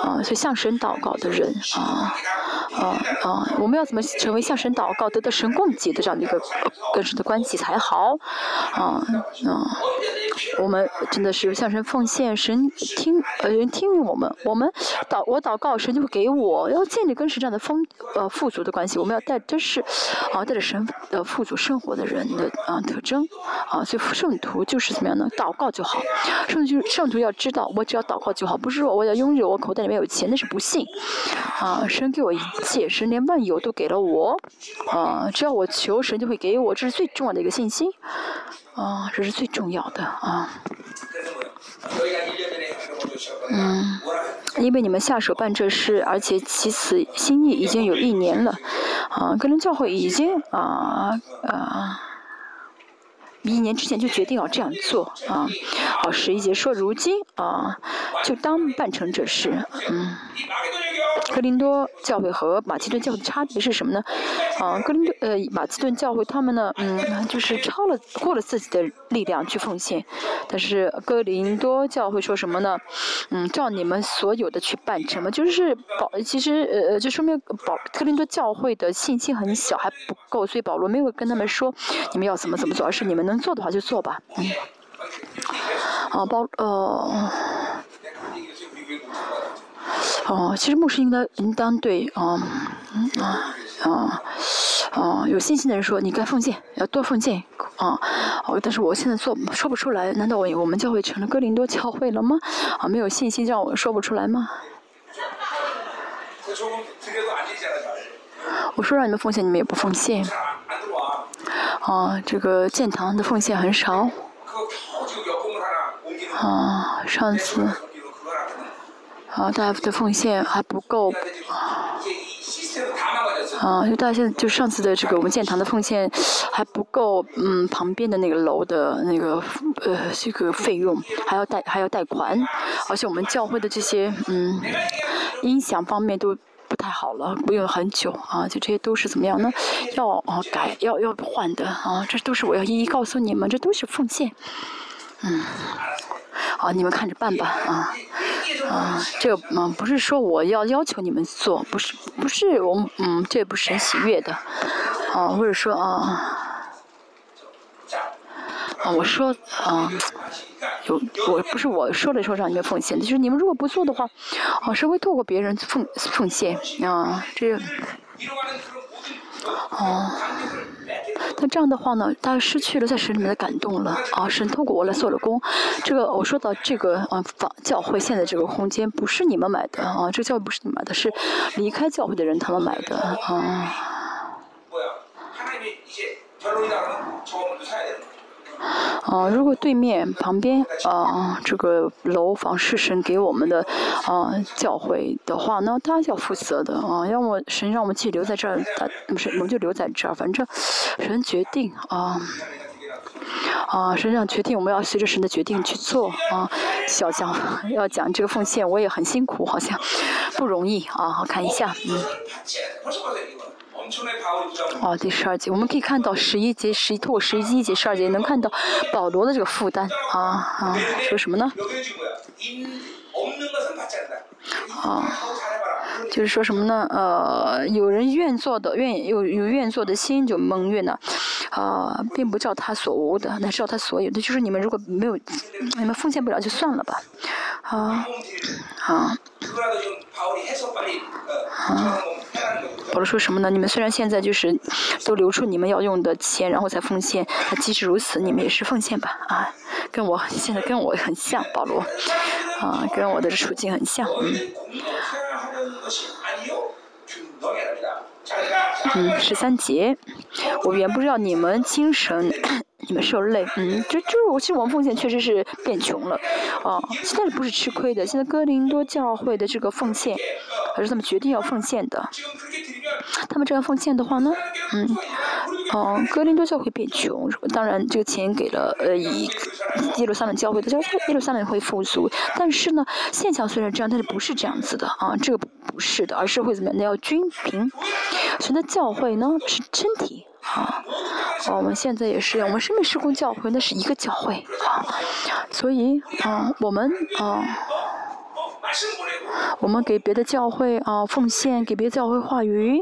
啊，所以向神祷告的人，啊。啊啊！我们要怎么成为向神祷告、得到神供给的这样的一个跟神的关系才好？啊啊！我们真的是向神奉献，神听呃人听我们，我们祷我祷告，神就会给我。要建立跟神这样的丰呃富足的关系，我们要带这是啊带着神的富足生活的人的啊特征啊。所以圣徒就是怎么样呢？祷告就好。圣徒圣徒要知道，我只要祷告就好，不是说我要拥有我口袋里面有钱，那是不信啊。神给我一。切神连万有都给了我，啊，只要我求神就会给我，这是最重要的一个信心，啊，这是最重要的啊。嗯，因为你们下手办这事，而且其此心意已经有一年了，啊，个人教会已经啊啊。一年之前就决定要这样做啊！好，十一节说，如今啊，就当办成这事，嗯。格林多教会和马其顿教会的差别是什么呢？啊，格林多呃马其顿教会他们呢，嗯，就是超了过了自己的力量去奉献，但是格林多教会说什么呢？嗯，照你们所有的去办成嘛，就是保其实呃就说明保格林多教会的信心很小还不够，所以保罗没有跟他们说你们要怎么怎么做，而是你们能做的话就做吧，嗯。啊，包呃。哦，其实牧师应该应当对啊，啊啊啊有信心的人说，你该奉献，要多奉献啊。哦，但是我现在做说不出来，难道我我们教会成了哥林多教会了吗？啊，没有信心让我说不出来吗？我说让你们奉献，你们也不奉献。啊，这个建堂的奉献很少。啊，上次。啊，大家的奉献还不够。啊，就大家现在就上次的这个我们建堂的奉献还不够，嗯，旁边的那个楼的那个呃这个费用还要贷还要贷款，而且我们教会的这些嗯音响方面都不太好了，不用很久啊，就这些都是怎么样呢？要啊改要要换的啊，这都是我要一一告诉你们，这都是奉献，嗯。好，你们看着办吧，啊，啊，这个嗯，不是说我要要求你们做，不是，不是我，嗯，这也不是很喜悦的，啊，或者说啊，啊，我说啊，有，我不是我说的时候让你们奉献，就是你们如果不做的话，啊，是会透过别人奉奉献，啊，这，哦。那这样的话呢，大家失去了在神里面的感动了啊！神透过我来做了工，这个我说到这个啊，法教会现在这个空间不是你们买的啊，这个教会不是你们买的，是离开教会的人他们买的啊。啊，如果对面旁边啊这个楼房是神给我们的啊教会的话，那他要负责的啊。要么神让我们继续留在这儿，他不是我们就留在这儿，反正神决定啊啊，神让决定，我们要随着神的决定去做啊。小讲要讲这个奉献，我也很辛苦，好像不容易啊。看一下，嗯。哦，第十二节，我们可以看到十一节、十一透过十一节、十二节能看到保罗的这个负担。啊啊，说什么呢？啊，就是说什么呢？呃，有人愿做的，愿有有愿做的心就蒙悦呢，啊，并不叫他所无的，那是叫他所有的。就是你们如果没有，你们奉献不了就算了吧，啊，啊。啊，保罗说什么呢？你们虽然现在就是都留出你们要用的钱，然后才奉献，那即使如此，你们也是奉献吧？啊，跟我现在跟我很像，保罗，啊，跟我的处境很像，嗯。嗯，十三节，我原不知道你们精神，你们受累，嗯，就就我其实我们奉献确实是变穷了，啊，现在不是吃亏的，现在哥林多教会的这个奉献，还是他们决定要奉献的，他们这样奉献的话呢，嗯，哦，哥林多教会变穷，当然这个钱给了呃以耶路撒冷教会的，教耶路撒冷会富足，但是呢，现象虽然这样，但是不是这样子的啊，这个。不是的，而是会怎么样？那要均平。现在教会呢是身体啊，我们现在也是，我们生命施工教会那是一个教会啊，所以啊，我们啊。我们给别的教会啊奉献，给别的教会话语，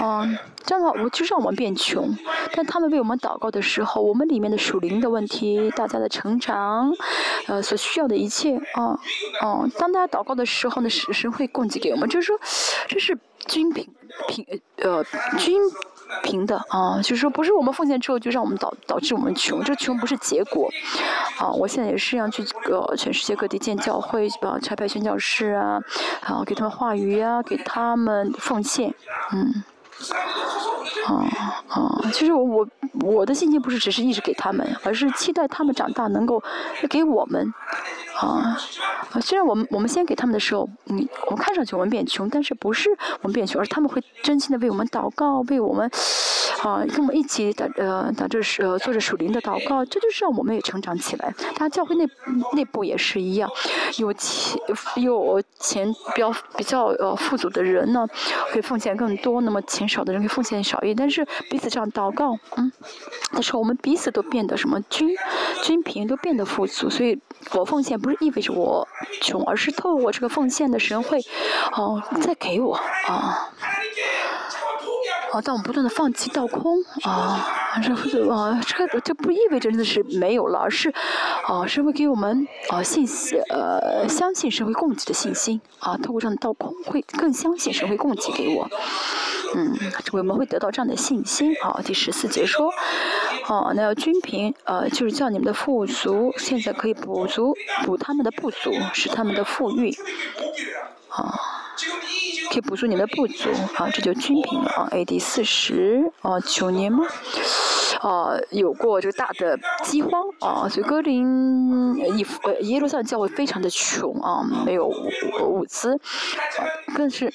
啊，这样的话我就让我们变穷。但他们为我们祷告的时候，我们里面的属灵的问题，大家的成长，呃，所需要的一切，啊，哦，当大家祷告的时候呢，神会供给给我们，就是说，这是均平平呃均。平的啊，就是说不是我们奉献之后就让我们导导致我们穷，这穷不是结果，啊，我现在也是要去呃全世界各地建教会，啊，差派宣教士啊，然后，给他们话语啊，给他们奉献，嗯。哦 哦！其实我我我的信心不是只是一直给他们，而是期待他们长大能够给我们。啊啊！虽然我们我们先给他们的时候，嗯，我们看上去我们变穷，但是不是我们变穷，而是他们会真心的为我们祷告，为我们啊跟我们一起打呃打着是呃做着属灵的祷告，这就是让我们也成长起来。他教会内内部也是一样，有钱有钱比较比较呃富足的人呢，可以奉献更多；那么钱少的人可以奉献少一点。但是彼此这样祷告，嗯，但是我们彼此都变得什么均均平，都变得富足，所以我奉献。不是意味着我穷，而是透过这个奉献的神会，哦，再给我啊。啊，当我们不断的放弃倒空啊，这啊，这个这不意味着真的是没有了，而是啊，是会给我们啊信息呃，相信神会供给的信心啊，透过这样的倒空，会更相信神会供给给我。嗯，我们会得到这样的信心。好，第十四节说，哦，那要均平，呃，就是叫你们的富足，现在可以补足，补他们的不足，使他们的富裕。啊，可以补足你们的不足，啊，这就均平了啊。A.D. 四十，啊，九年吗？啊，有过这个大的饥荒啊，所以格林以耶路撒冷教会非常的穷啊，没有物资，更是，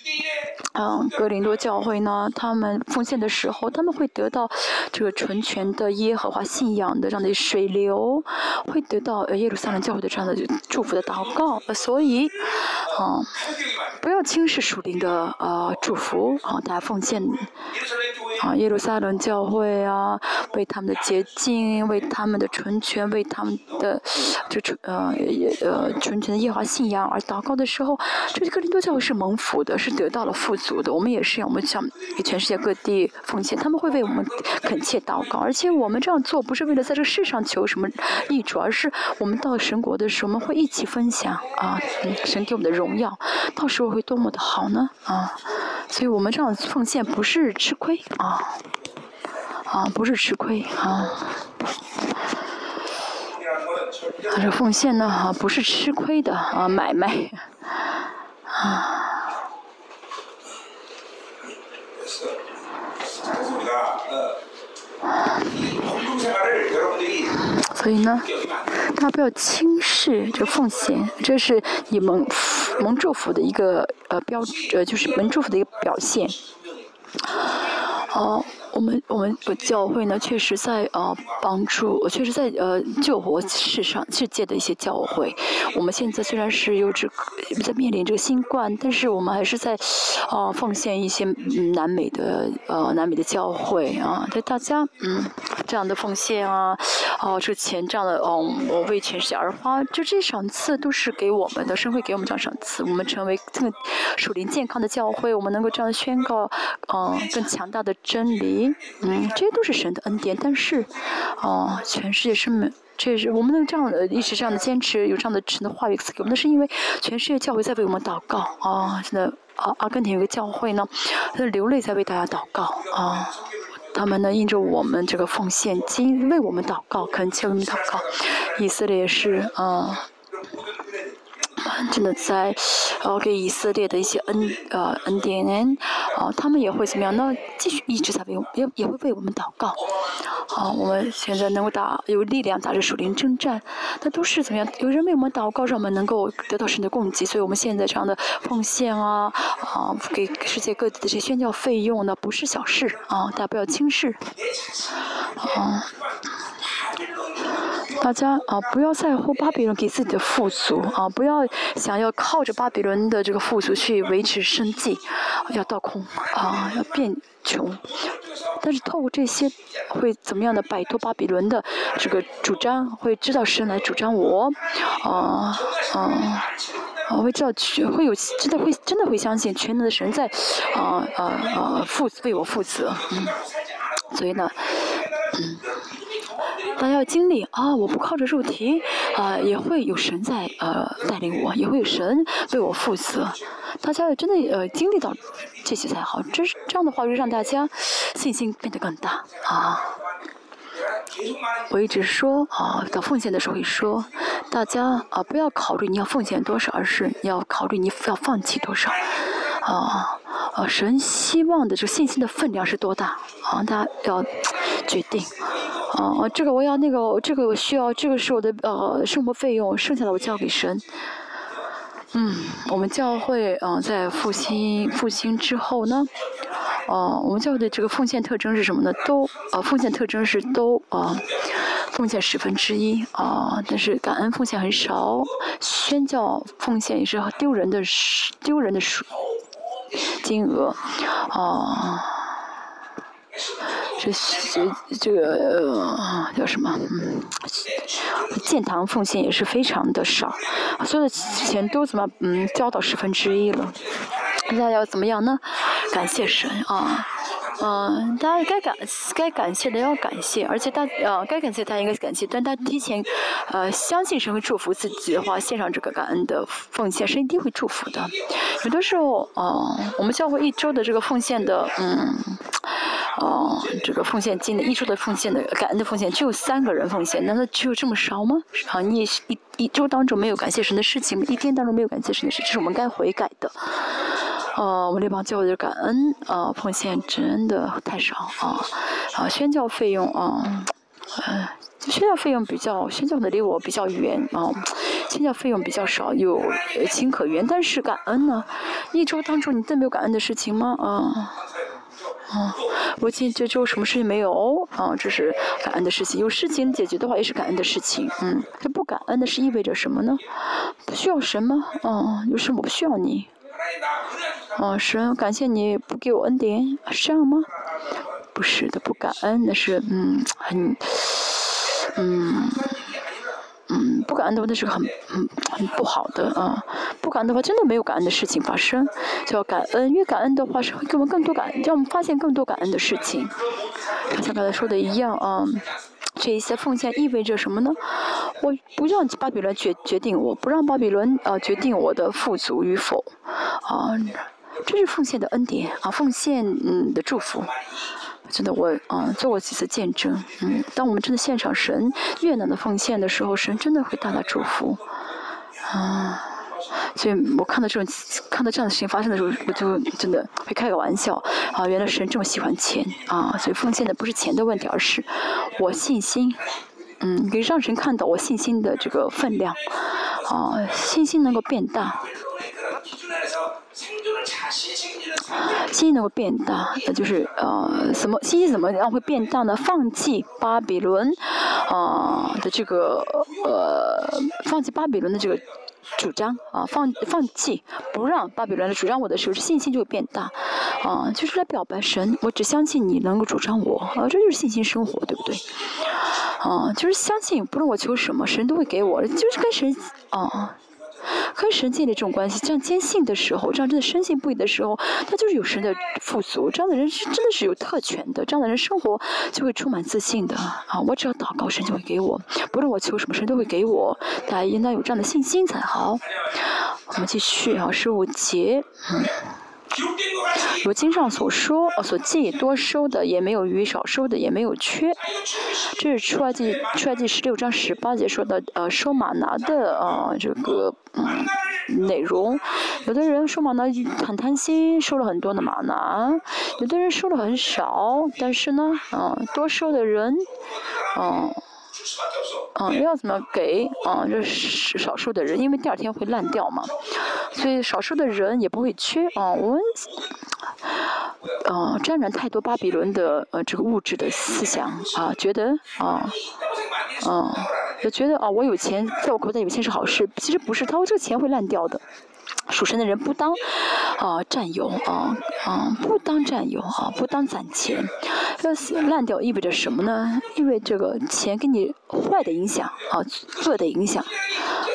嗯，格林多教会呢，他们奉献的时候，他们会得到这个纯全的耶和华信仰的这样的水流，会得到耶路撒冷教会的这样的祝福的祷告，所以，啊，不要轻视属灵的呃祝福啊，大家奉献。啊耶路撒冷教会啊。为他们的洁净，为他们的纯全，为他们的就纯呃呃纯全的耶华信仰而祷告的时候，这个林多教会是蒙福的，是得到了富足的。我们也是，我们向给全世界各地奉献，他们会为我们恳切祷告。而且我们这样做不是为了在这世上求什么益处，而是我们到神国的时候，我们会一起分享啊，神给我们的荣耀，到时候会多么的好呢啊！所以我们这样奉献不是吃亏啊。啊，不是吃亏啊！他这奉献呢，啊，不是吃亏的啊，买卖啊。所以呢，大家不要轻视这奉献，这是你们蒙祝福的一个呃标呃，就是蒙祝福的一个表现。哦。我们我们教会呢，确实在呃帮助，确实在呃救活世上世界的一些教会。我们现在虽然是有这个在面临这个新冠，但是我们还是在啊奉献一些南美的呃南美的教会啊，对大家嗯这样的奉献啊，哦这钱这样的哦我为全世界而花，就这些赏赐都是给我们的，神会给我们这样赏赐，我们成为更属灵健康的教会，我们能够这样宣告嗯更强大的真理。嗯，这些都是神的恩典，但是，哦，全世界是没，这是我们能这样的一直这样的坚持，有这样的神的话语赐给我们，那是因为全世界教会在为我们祷告啊，现在啊，阿根廷有个教会呢，他流泪在为大家祷告啊。他们呢，印着我们这个奉献金为我们祷告，恳切为我们祷告。以色列是啊。真的在，呃，给以色列的一些恩，呃，恩典，啊，他们也会怎么样呢？继续一直在为，也也会为我们祷告。好，我们现在能够打有力量打着属灵征战，那都是怎么样？有人为我们祷告，让我们能够得到神的供给。所以我们现在这样的奉献啊，啊，给世界各地的这些宣教费用呢，不是小事啊，大家不要轻视，啊。大家啊，不要在乎巴比伦给自己的富足啊，不要想要靠着巴比伦的这个富足去维持生计，要倒空啊，要变穷。但是透过这些，会怎么样的摆脱巴比伦的这个主张？会知道神来主张我，啊啊啊，会知道会有真的会真的会相信全能的神在啊啊啊负为我负责，嗯，所以呢，嗯。大家要经历啊！我不靠着肉体，啊，也会有神在呃带领我，也会有神为我负责。大家要真的呃经历到这些才好，这是这样的话，就让大家信心变得更大啊。我一直说啊，到奉献的时候会说，大家啊不要考虑你要奉献多少，而是你要考虑你要放弃多少。啊啊！神希望的这信心的分量是多大？啊，大家要决定。啊，这个我要，那个这个我需要，这个是我的呃生活费用，剩下的我交给神。嗯，我们教会啊，在复兴复兴之后呢，哦，我们教会的这个奉献特征是什么呢？都呃，奉献特征是都啊，奉献十分之一啊，但是感恩奉献很少，宣教奉献也是丢人的丢人的数金额啊。这这这个叫什么？嗯，建堂奉献也是非常的少，所有的钱都怎么嗯交到十分之一了？那要怎么样呢？感谢神啊！嗯，大家该感该感谢的要感谢，而且大呃该感谢他应该感谢，但他提前呃相信神会祝福自己的话，献上这个感恩的奉献，神一定会祝福的。有的时候啊，我们教会一周的这个奉献的嗯。哦，这个奉献金的一周的奉献的感恩的奉献只有三个人奉献，难道只有这么少吗？啊，你也一一周当中没有感谢神的事情，一天当中没有感谢神的事，这是我们该悔改的。哦，我们这帮教会的感恩啊奉献真的太少啊啊，宣教费用啊，嗯，宣教费用比较宣教的离我比较远啊，宣教费用比较少，有情可原，但是感恩呢，一周当中你真没有感恩的事情吗？啊？啊，我今就就什么事情没有？啊，这是感恩的事情。有事情解决的话，也是感恩的事情。嗯，这不感恩的是意味着什么呢？不需要神吗？啊，有什么不需要你？啊，神，感谢你不给我恩典，是这样吗？不是的，不感恩那是嗯，很嗯。嗯，不感恩的话，那是个很、很、很不好的啊！不感恩的话，真的没有感恩的事情发生，就要感恩。越感恩的话，是会给我们更多感，让我们发现更多感恩的事情。像刚才说的一样啊，这一些奉献意味着什么呢？我不让巴比伦决决定，我不让巴比伦啊决定我的富足与否啊，这是奉献的恩典啊，奉献嗯的祝福。真的，我嗯做过几次见证，嗯，当我们真的献上神越南的奉献的时候，神真的会大大祝福，啊，所以我看到这种看到这样的事情发生的时候，我就真的会开个玩笑，啊，原来神这么喜欢钱，啊，所以奉献的不是钱的问题，而是我信心，嗯，可以让神看到我信心的这个分量，啊，信心能够变大。信心能够变大，那就是呃，什么信心怎么样会变大呢？放弃巴比伦啊的这个呃，放弃巴比伦的这个主张啊，放放弃不让巴比伦的主张我的时候，信心就会变大啊，就是来表白神，我只相信你能够主张我啊，这就是信心生活，对不对？啊，就是相信不论我求什么，神都会给我，就是跟神啊。跟神建立这种关系，这样坚信的时候，这样真的深信不疑的时候，他就是有神的富足。这样的人是真的是有特权的，这样的人生活就会充满自信的啊！我只要祷告，神就会给我，不论我求什么，神都会给我。大家应当有这样的信心才好。我们继续啊，十五节，嗯。如经上所说，呃所记多收的也没有余，少收的也没有缺。这是出埃及出埃及十六章十八节说的，呃，收玛拿的呃这个嗯内容。有的人收玛拿很贪心，收了很多的玛拿；有的人收了很少，但是呢，嗯，多收的人，嗯。嗯，要怎么给？嗯，就是少数的人，因为第二天会烂掉嘛，所以少数的人也不会缺。嗯，我们，嗯，沾染太多巴比伦的呃这个物质的思想啊，觉得啊，嗯，就觉得啊，我有钱，在我口袋有钱是好事，其实不是，他说这个钱会烂掉的。属神的人不当啊占有啊啊不当占有啊不当攒钱，这烂掉意味着什么呢？意味这个钱给你坏的影响啊恶的影响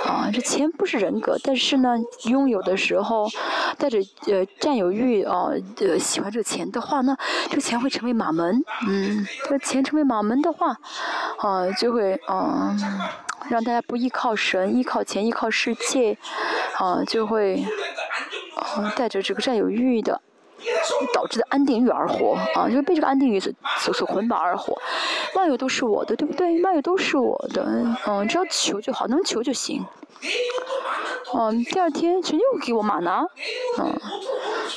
啊这钱不是人格，但是呢拥有的时候带着呃占有欲啊呃喜欢这个钱的话呢，这钱会成为马门，嗯，这钱成为马门的话啊就会啊。让大家不依靠神，依靠钱，依靠世界，啊，就会，啊，带着这个占有欲的，导致的安定欲而活，啊，就被这个安定欲所所所捆绑而活。万有都是我的，对不对？万有都是我的，嗯，只要求就好，能求就行。嗯，第二天神又给我马拿，嗯，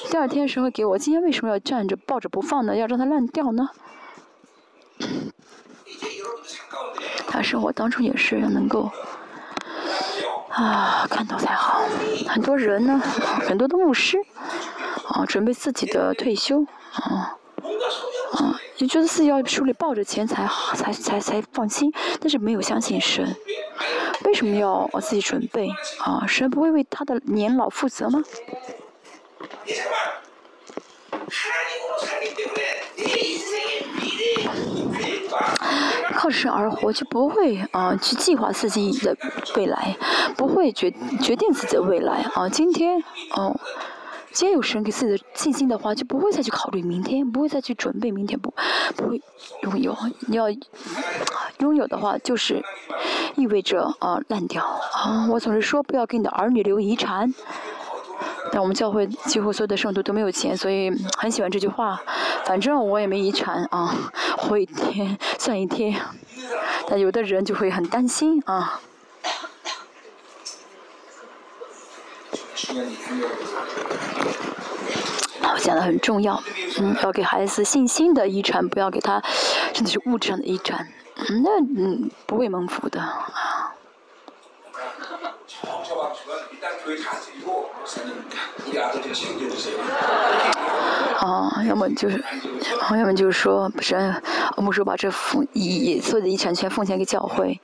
第二天神会给我。今天为什么要站着抱着不放呢？要让它烂掉呢？他生活当中也是能够啊看到才好。很多人呢，很多的牧师啊，准备自己的退休啊啊，就觉得自己要手里抱着钱才好，才才才放心，但是没有相信神。为什么要我自己准备啊？神不会为他的年老负责吗？靠神而活，就不会啊去计划自己的未来，不会决决定自己的未来啊。今天哦，今天有神给自己的信心的话，就不会再去考虑明天，不会再去准备明天，不不会拥有。你要拥有的话，就是意味着啊烂掉啊。我总是说，不要给你的儿女留遗产。但我们教会几乎所有的圣徒都没有钱，所以很喜欢这句话。反正我也没遗产啊，活一天算一天。但有的人就会很担心啊。我讲的很重要，嗯，要给孩子信心的遗产，不要给他真的是物质上的遗产，嗯，那嗯不会蒙福的啊。啊，要么就是，啊要么就是说，不是，我们说把这父遗所有的遗产全奉献给教会，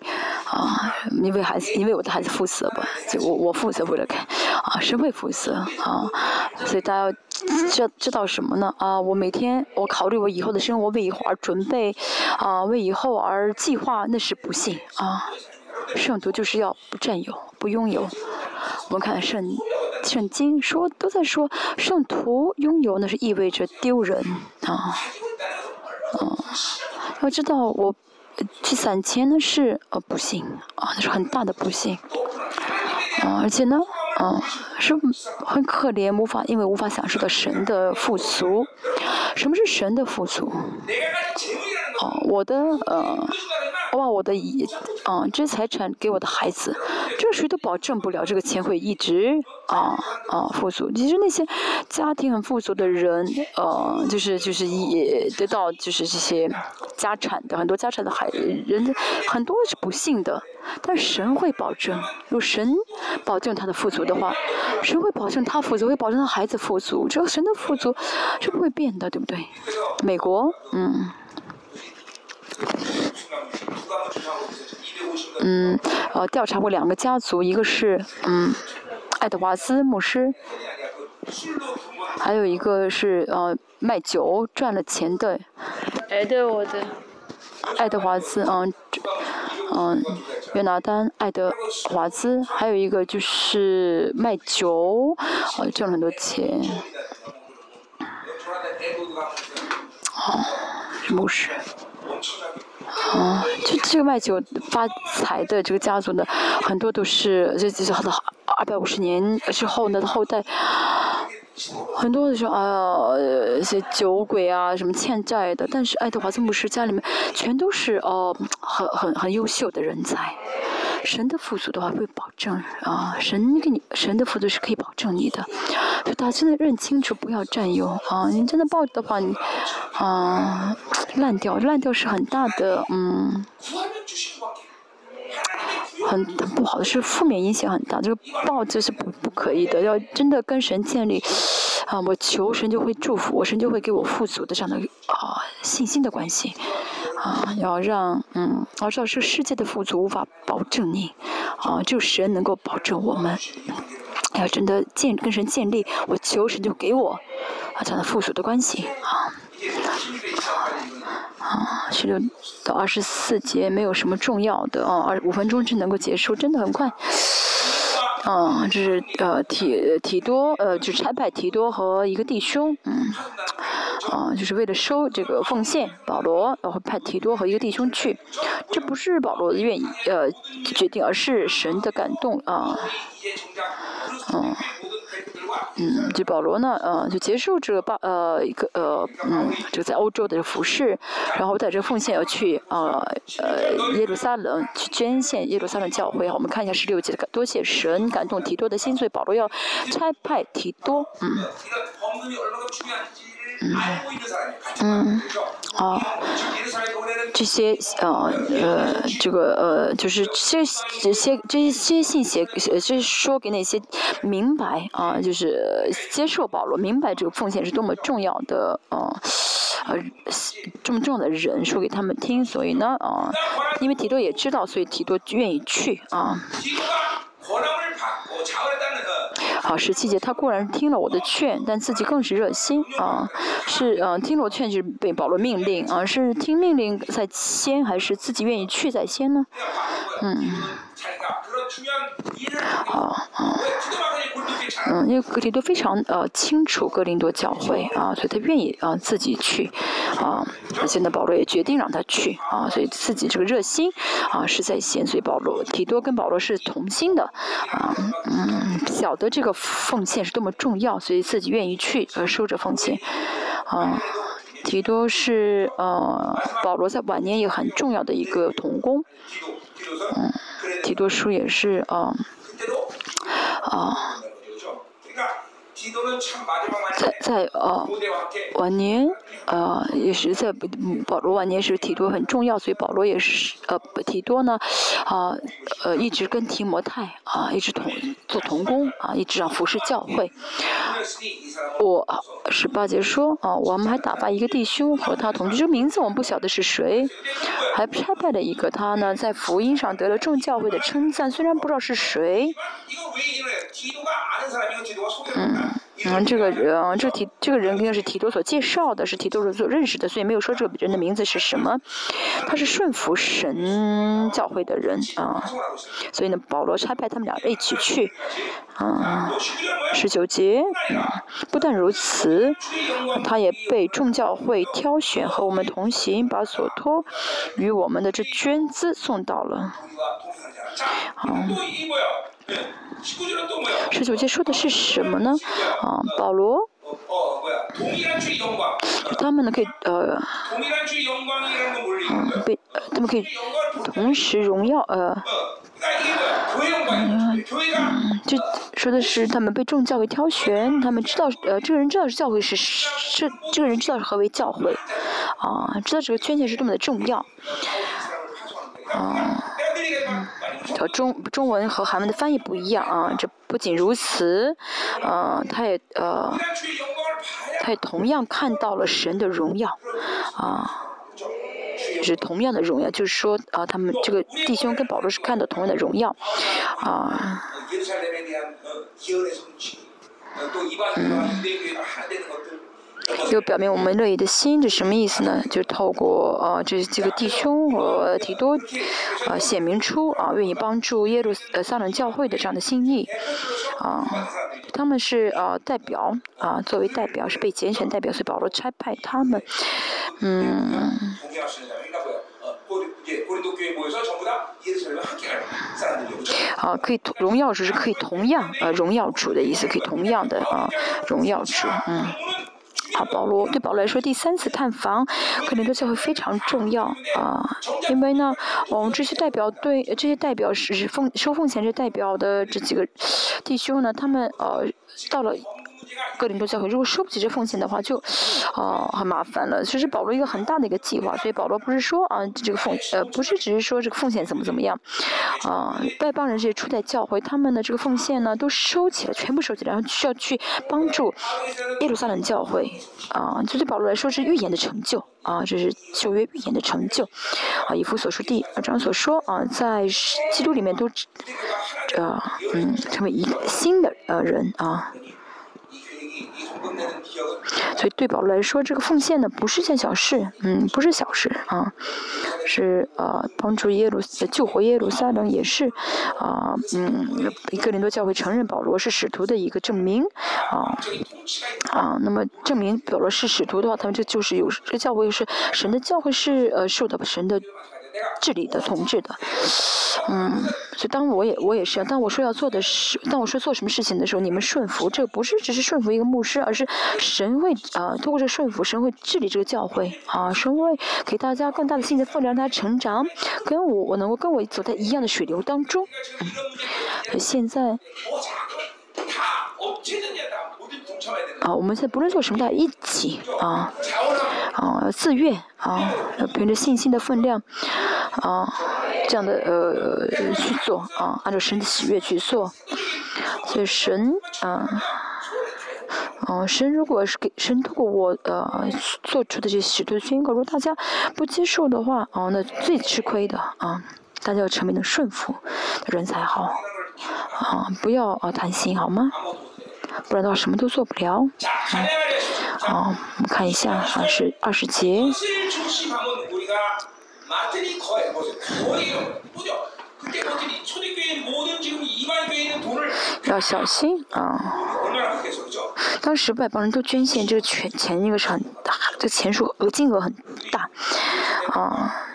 啊，你为孩子，你为我的孩子负责吧，就我我负责为了看，啊，是为负责，啊，所以大家要知知道什么呢？啊，我每天我考虑我以后的生活，为以后而准备，啊，为以后而计划，那是不幸，啊。圣徒就是要不占有、不拥有。我们看圣圣经说，都在说圣徒拥有，那是意味着丢人啊。嗯，要知道我去攒钱呢是呃不幸啊，那是很大的不幸。啊，而且呢，嗯，是很可怜，无法因为无法享受的神的富足。什么是神的富足？哦，我的呃。我把我的遗，嗯，这些财产给我的孩子，这谁都保证不了这个钱会一直啊啊富足。其实那些家庭很富足的人，呃，就是就是也得到就是这些家产的很多家产的孩人，很多是不幸的。但神会保证，有神保证他的富足的话，神会保证他富足，会保证他孩子富足。只要神的富足是不会变的，对不对？美国，嗯。嗯，呃，调查过两个家族，一个是嗯，爱德华兹牧师，还有一个是呃卖酒赚了钱的，爱德我的，爱德华兹，嗯，嗯，约拿丹，爱德华兹，还有一个就是卖酒，呃，挣了很多钱，哦，牧师。啊，就这个卖酒发财的这个家族呢，很多都是这这好的二百五十年之后呢后代，很多的时候啊，一些酒鬼啊，什么欠债的，但是爱德华兹牧师家里面全都是哦，很很很优秀的人才。神的富足的话会保证啊，神给你神的富足是可以保证你的。就大家真的认清楚，不要占有啊！你真的抱的话，你啊烂掉，烂掉是很大的嗯。很很不好的是负面影响很大，这个抱着是不不可以的，要真的跟神建立啊，我求神就会祝福我，神就会给我富足的这样的啊信心的关系啊，要让嗯，要知道这个世界的富足无法保证你啊，只有神能够保证我们，要真的建跟神建立，我求神就给我啊这样的富足的关系啊。啊，十六到二十四节没有什么重要的啊，二五分钟就能够结束，真的很快。嗯，这是呃提提多呃，就是差派提多和一个弟兄，嗯，啊，就是为了收这个奉献，保罗然后派提多和一个弟兄去，这不是保罗的愿意呃决定，而是神的感动啊，嗯。嗯，就保罗呢，呃，就结束这个巴呃一个呃嗯，就在欧洲的服饰，然后带着奉献要去呃呃耶路撒冷去捐献耶路撒冷教会。我们看一下十六节的多谢神感动提多的心，所以保罗要差派提多，嗯。嗯，嗯，好，这些呃呃，这个呃，就是这这些这些信息，呃，是说给那些明白啊，就是接受保罗，明白这个奉献是多么重要的，呃，呃，这么重要的人说给他们听，所以呢，啊，因为提多也知道，所以提多愿意去啊。好，十七节，他固然听了我的劝，但自己更是热心啊，是嗯，听了我劝就是被保罗命令啊，是听命令在先，还是自己愿意去在先呢？嗯。好，啊，嗯，因为格林多非常呃清楚格林多教会啊，所以他愿意啊自己去啊，而且呢保罗也决定让他去啊，所以自己这个热心啊是在先，所以保罗提多跟保罗是同心的啊，嗯，晓得这个奉献是多么重要，所以自己愿意去呃收着奉献啊，提多是呃保罗在晚年也很重要的一个童工，嗯。提多书也是啊，啊，在在呃晚年呃也是在保罗晚年时提多很重要，所以保罗也是呃提多呢啊呃一直跟提摩太啊一直同做同工啊一直让服侍教会。我十八节说啊我们还打发一个弟兄和他同居，这个名字我们不晓得是谁。还差派了一个他呢，在福音上得了众教会的称赞，虽然不知道是谁。嗯，嗯，这个人，这提这个人肯定是提多所介绍的，是提多所认识的，所以没有说这个人的名字是什么。他是顺服神教会的人啊，所以呢，保罗差派他们俩一起去。啊，十九节，不但如此，他也被众教会挑选和我们同行，把所托与我们的这捐资送到了。好，十九节说的是什么呢？啊，保罗，他们呢可以呃，嗯，被他们可以同时荣耀呃。嗯，就说的是他们被众教会挑选，他们知道，呃，这个人知道是教会是，是这个人知道是何为教会，啊，知道这个圈钱是多么的重要，啊，呃，中中文和韩文的翻译不一样啊，这不仅如此，呃，他也呃，他也同样看到了神的荣耀，啊。就是同样的荣耀，就是说啊，他们这个弟兄跟保罗是看到同样的荣耀，啊，嗯，又表明我们乐意的心，这什么意思呢？就透过啊这几个弟兄和提多啊显明出啊愿意帮助耶路撒冷教会的这样的心意，啊，他们是啊代表啊作为代表是被拣选代表，所以保罗差派他们，嗯。啊，可以同荣耀主是可以同样呃荣耀主的意思，可以同样的啊荣耀主，嗯。啊，保罗对保罗来说，第三次探访可能对教会非常重要啊，因为呢，嗯这些代表对这些代表是奉收奉钱这代表的这几个弟兄呢，他们呃到了。哥林多教会如果收不起这奉献的话，就，哦，很麻烦了。其实保罗一个很大的一个计划，所以保罗不是说啊，这个奉呃不是只是说这个奉献怎么怎么样，啊，外邦人这些初代教会，他们的这个奉献呢都收起了，全部收起来，然后需要去帮助耶路撒冷教会，啊，这对保罗来说是预言的成就，啊，这是旧约预言的成就，啊，以弗所书第二章所说啊，在基督里面都，呃，嗯，成为一个新的呃人啊。所以对保罗来说，这个奉献呢不是件小事，嗯，不是小事啊，是呃帮助耶路救活耶路撒冷，也是啊，嗯，一个多教会承认保罗是使徒的一个证明啊啊，那么证明保罗是使徒的话，他们这就是有这教会是神的教会是呃受到神的。治理的统治的，嗯，所以当我也我也是，当我说要做的事，当我说做什么事情的时候，你们顺服，这不是只是顺服一个牧师，而是神会啊，通过这顺服，神会治理这个教会啊，神会给大家更大的信心，力，让他成长，跟我我能够跟我走在一样的水流当中。现在。啊，我们现在不论做什么，大家一起啊，啊，自愿啊，凭着信心的分量啊，这样的呃去做啊，按照神的喜悦去做。所以神啊，嗯，神如果是给神通过我呃做出的这许多宣告，如果大家不接受的话，哦，那最吃亏的啊，大家要成为能顺服的人才好啊，不要啊贪心好吗？不然的话，什么都做不了。嗯，好，我们看一下，啊，是二十节。要小心啊！当时外邦人都捐献，这个钱钱应该是很大，这钱数额金额很大，啊。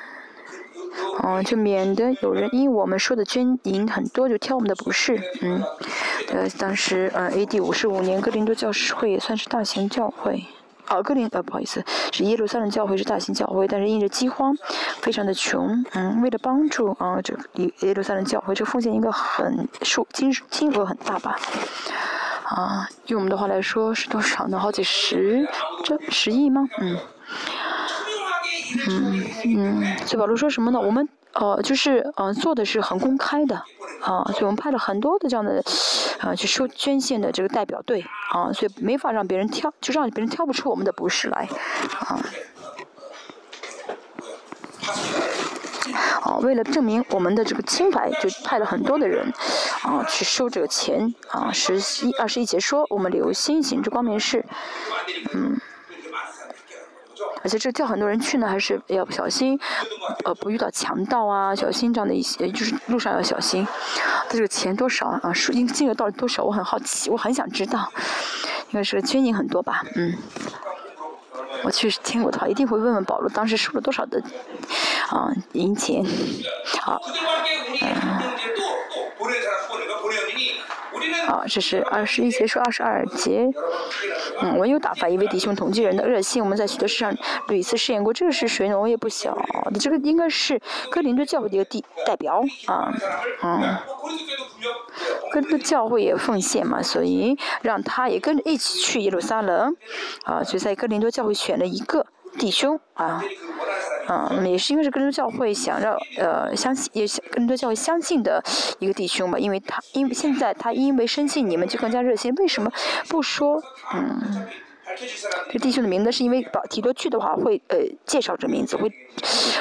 嗯，就免得有人因为我们说的捐银很多就挑我们的不是，嗯，呃，当时呃，A.D. 五十五年，哥林多教会也算是大型教会，啊，哥林呃不好意思，是耶路撒冷教会是大型教会，但是因着饥荒，非常的穷，嗯，为了帮助啊这耶耶路撒冷教会，这奉献一个很数金金额很大吧，啊，用我们的话来说是多少呢？好几十这十亿吗？嗯。嗯嗯，所以保罗说什么呢？我们呃就是呃做的是很公开的啊，所以我们派了很多的这样的啊去收捐献的这个代表队啊，所以没法让别人挑，就让别人挑不出我们的不是来啊。哦，为了证明我们的这个清白，就派了很多的人啊去收这个钱啊。十一二十一节说，我们留心行这光明事，嗯。而且这叫很多人去呢，还是要小心，呃，不遇到强盗啊，小心这样的一些，就是路上要小心。他这个钱多少啊？数金金额到底多少？我很好奇，我很想知道。应该是捐银很多吧？嗯，我去听过的话，一定会问问保罗当时收了多少的啊银钱。好，嗯。啊，这是二十一节说二十二节。嗯，我有打发一位弟兄统计人的热心，我们在许多事上屡次试验过。这个是谁呢？我也不晓得。这个应该是哥林多教会的一个地代表啊，嗯，哥林多教会也奉献嘛，所以让他也跟着一起去耶路撒冷啊，就在哥林多教会选了一个弟兄啊。嗯，那么也是因为是更多教会想让呃相信，也更多教会相信的一个弟兄吧，因为他因为现在他因为深信你们就更加热心，为什么不说嗯？这弟兄的名字是因为保提多去的话会呃介绍这名字会，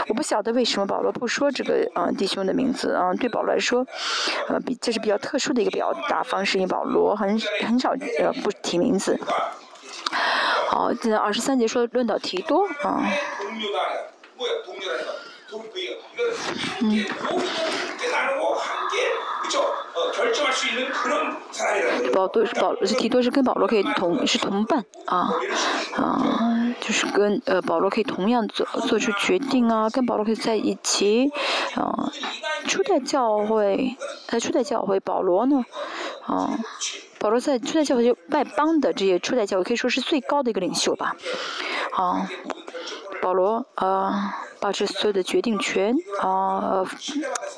我不晓得为什么保罗不说这个啊弟兄的名字啊，对保罗来说，呃比这是比较特殊的一个表达方式，因为保罗很很少呃不提名字。好，现在二十三节说论到提多啊。嗯。保罗是保，提多是跟保罗可以同是同伴啊啊，就是跟呃保罗可以同样做做出决定啊，跟保罗可以在一起，啊，初代教会，在初代教会保罗呢，啊，保罗在初代教会就外邦的这些初代教会可以说是最高的一个领袖吧，啊。保罗啊，把这所有的决定权啊，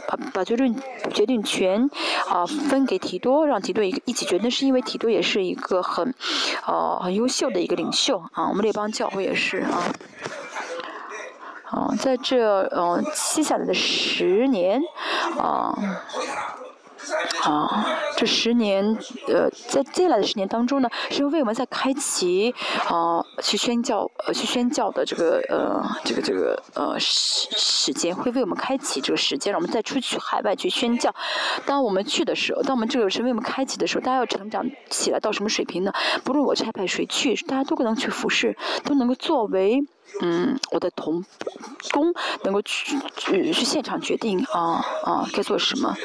把把决定决定权啊分给提多，让提多一一起决定，是因为提多也是一个很，呃很优秀的一个领袖啊。我们列邦教会也是啊，啊，在这呃接下来的十年啊。啊，这十年，呃，在接下来的十年当中呢，是为我们在开启啊，去宣教，呃，去宣教的这个，呃，这个这个，呃，时时间，会为我们开启这个时间，让我们再出去海外去宣教。当我们去的时候，当我们这个是为我们开启的时候，大家要成长起来到什么水平呢？不论我差派谁去，大家都可能去服侍，都能够作为。嗯，我的同工能够去去去现场决定啊啊该做什么，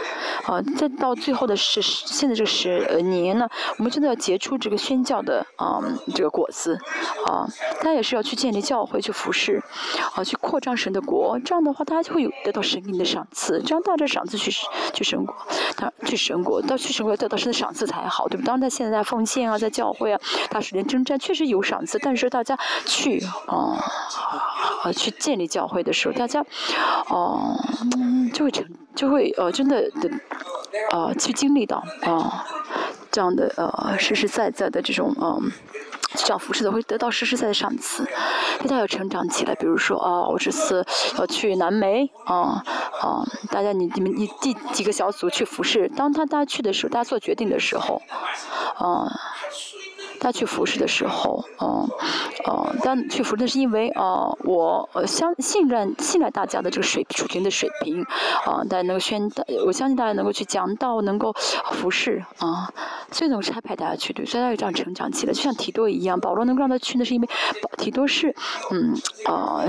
啊再到最后的是现在这个十年呢，我们真的要结出这个宣教的啊这个果子啊，大家也是要去建立教会去服侍，啊去扩张神的国，这样的话大家就会有得到神给你的赏赐，这样带着赏赐去去神国，他去神国到去神国得到神的赏赐才好，对不？当然他现在在奉献啊，在教会啊，大时间征战确实有赏赐，但是大家去啊。呃，去建立教会的时候，大家，哦，就会成，就会呃，真的的，呃，去经历到啊，这样的呃，实实在在的这种嗯，这样服侍的，会得到实实在在的赏赐，大家要成长起来。比如说啊，我这次要去南美啊啊，大家你你们你第几个小组去服侍？当他大家去的时候，大家做决定的时候，啊。他去服侍的时候，嗯，呃，当去服侍是因为，呃，我相信任信赖大家的这个水水平的水平，啊，大家能够宣，我相信大家能够去讲道，能够服侍，啊，所以能够差派大家去，对，所以他有这样成长起来，就像提多一样，保罗能够让他去，那是因为提多是，嗯，啊。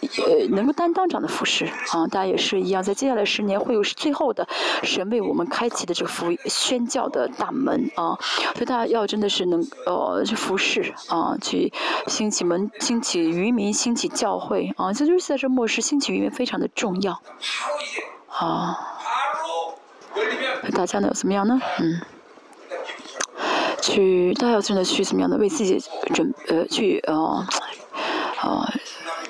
呃能够担当这样的服饰啊，大家也是一样，在接下来十年会有最后的神为我们开启的这个服宣教的大门啊，所以大家要真的是能呃去服侍啊，去兴起门、兴起渔民、兴起教会啊，这就是在这末世兴起渔民非常的重要啊。大家呢怎么样呢？嗯，去大家要真的去怎么样的为自己准呃去呃呃。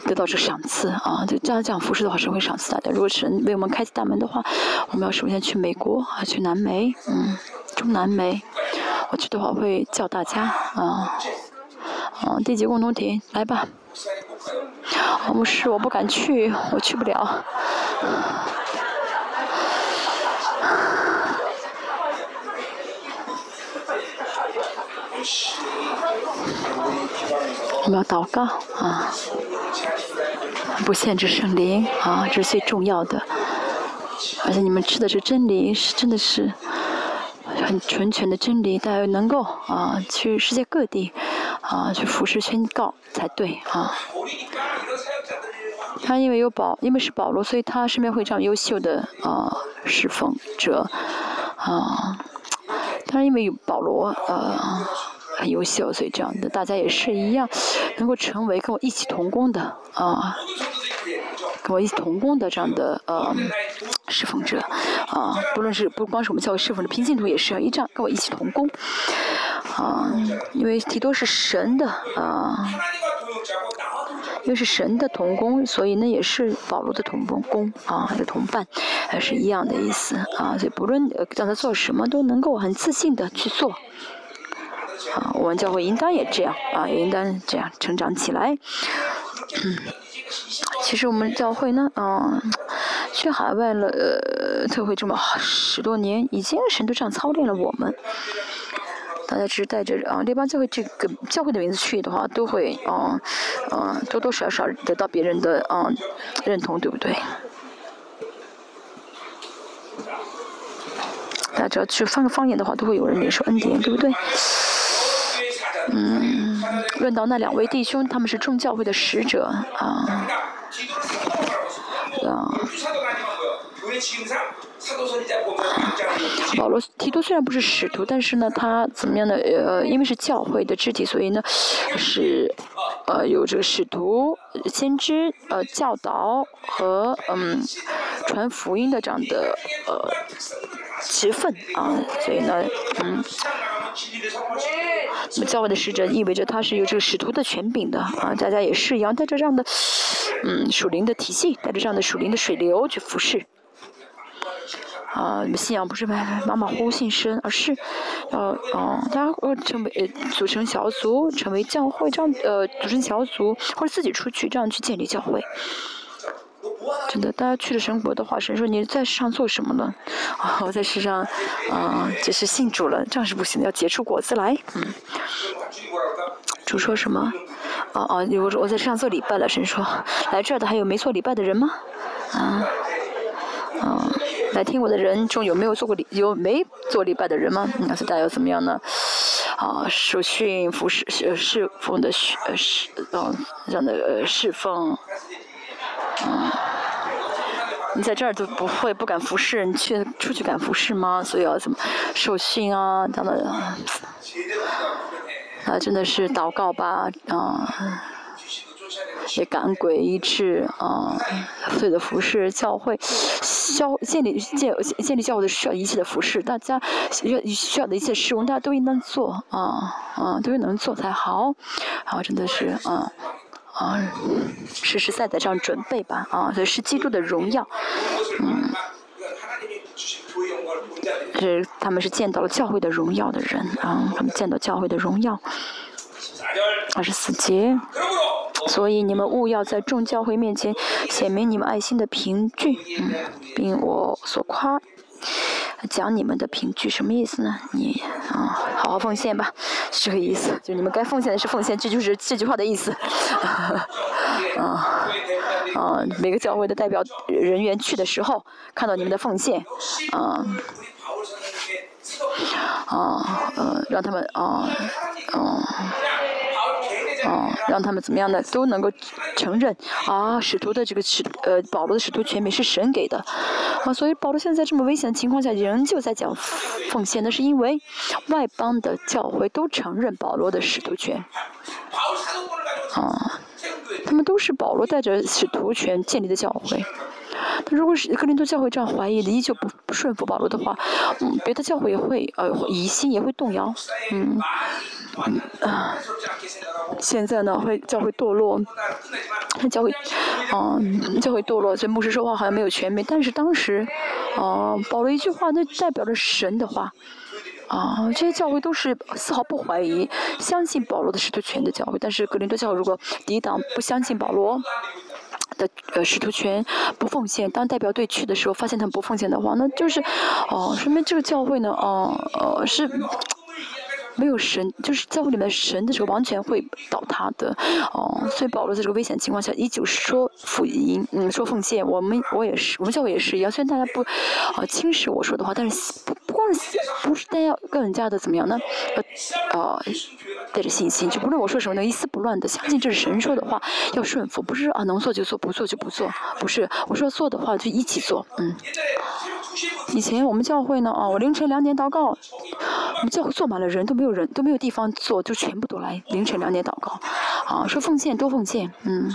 得到这赏赐啊！就这样这样服侍的话，神会赏赐大家。如果神为我们开启大门的话，我们要首先去美国啊，去南美，嗯，中南美。我去的话会叫大家啊，啊，地级共同体来吧。牧师，我不敢去，我去不了。我们要祷告啊。不限制圣灵啊，这是最重要的。而且你们吃的这真理是真的是很纯全的真理，大家能够啊去世界各地啊去服侍宣告才对啊。他因为有保，因为是保罗，所以他身边会这样优秀的啊侍奉者啊。他因为有保罗呃。很优秀，所以这样的大家也是一样，能够成为跟我一起同工的啊，跟我一起同工的这样的呃侍奉者啊，不论是不光是我们教会侍奉的平信徒，也是一这样跟我一起同工啊，因为提多是神的啊，因为是神的同工，所以呢也是保罗的同工啊，的同伴，还是一样的意思啊，所以不论让他做什么，都能够很自信的去做。啊，我们教会应当也这样啊，也应当这样成长起来。嗯其实我们教会呢，嗯，去海外了，呃，特会这么十多年，已经神都这样操练了我们。大家只是带着啊，列邦教会这个教会的名字去的话，都会啊，啊，多多少少得到别人的啊认同，对不对？家只要去翻个方言的话，都会有人领受恩典，对不对？嗯，论到那两位弟兄，他们是众教会的使者啊，啊，保罗提督虽然不是使徒，但是呢，他怎么样呢？呃，因为是教会的肢体，所以呢，是呃有这个使徒、先知、呃教导和嗯传福音的这样的呃职分啊，所以呢，嗯，那么教会的使者意味着他是有这个使徒的权柄的啊，大家也是一样，带着这样的嗯属灵的体系，带着这样的属灵的水流去服侍。啊，信仰不是马马虎虎信神，而是要哦，大家呃成为组成小组，成为教会这样呃组成小组，或者自己出去这样去建立教会。真的，大家去了神国的话，神说你在世上做什么呢？啊，我在世上啊，就是信主了，这样是不行的，要结出果子来。嗯。主说什么？哦哦，我我在世上做礼拜了，神说，来这儿的还有没做礼拜的人吗？啊，啊。来听我的人中有没有做过礼有没做礼拜的人吗？那是大家要怎么样呢？啊，受训服侍侍奉的侍侍啊这样的侍奉，啊，你在这儿都不会不敢服侍，你去出去敢服侍吗？所以要怎么受训啊？他们，啊，真的是祷告吧啊。也赶鬼医治啊，所有的服饰教会，教建立建建立教会的需要一切的服饰，大家要需要的一切事物，大家都应当做啊啊，都能做才好，好真的是啊啊，实实在在这样准备吧啊，所以是基督的荣耀，嗯，是他们是见到了教会的荣耀的人啊，他们见到教会的荣耀，二十四节。所以你们务要在众教会面前显明你们爱心的凭据，嗯，并我所夸讲你们的凭据，什么意思呢？你啊，好好奉献吧，是这个意思。就你们该奉献的是奉献，这就是这句话的意思。啊啊，每个教会的代表人员去的时候，看到你们的奉献，啊啊呃，让他们啊啊。让他们怎么样的？都能够承认啊，使徒的这个使呃，保罗的使徒权柄是神给的啊，所以保罗现在这么危险的情况下，仍旧在讲奉献，那是因为外邦的教会都承认保罗的使徒权啊，他们都是保罗带着使徒权建立的教会。他如果是格林多教会这样怀疑的，依旧不不顺服保罗的话，嗯，别的教会也会呃疑心，也会动摇，嗯。啊，现在呢会教会堕落，教会，嗯，教会堕落，这牧师说话好像没有权柄，但是当时，啊，保罗一句话，那代表着神的话，啊，这些教会都是丝毫不怀疑，相信保罗的使徒权的教会，但是格林多教会如果抵挡不相信保罗的呃使徒权，不奉献，当代表队去的时候发现他们不奉献的话，那就是，哦，说明这个教会呢，哦，呃是。没有神，就是教会里面神的时候，完全会倒塌的，哦，所以保罗在这个危险情况下，依旧说福音，嗯，说奉献。我们我也是，我们教会也是一样。虽然大家不，啊，轻视我说的话，但是不光是不是大家更加的怎么样呢？呃，呃，带着信心，就不论我说什么，能一丝不乱的相信这是神说的话，要顺服，不是啊，能做就做，不做就不做，不是，我说做的话就一起做，嗯。以前我们教会呢，啊，我凌晨两点祷告，我们教会坐满了人，都没有人，都没有地方坐，就全部都来凌晨两点祷告，啊，说奉献多奉献，嗯，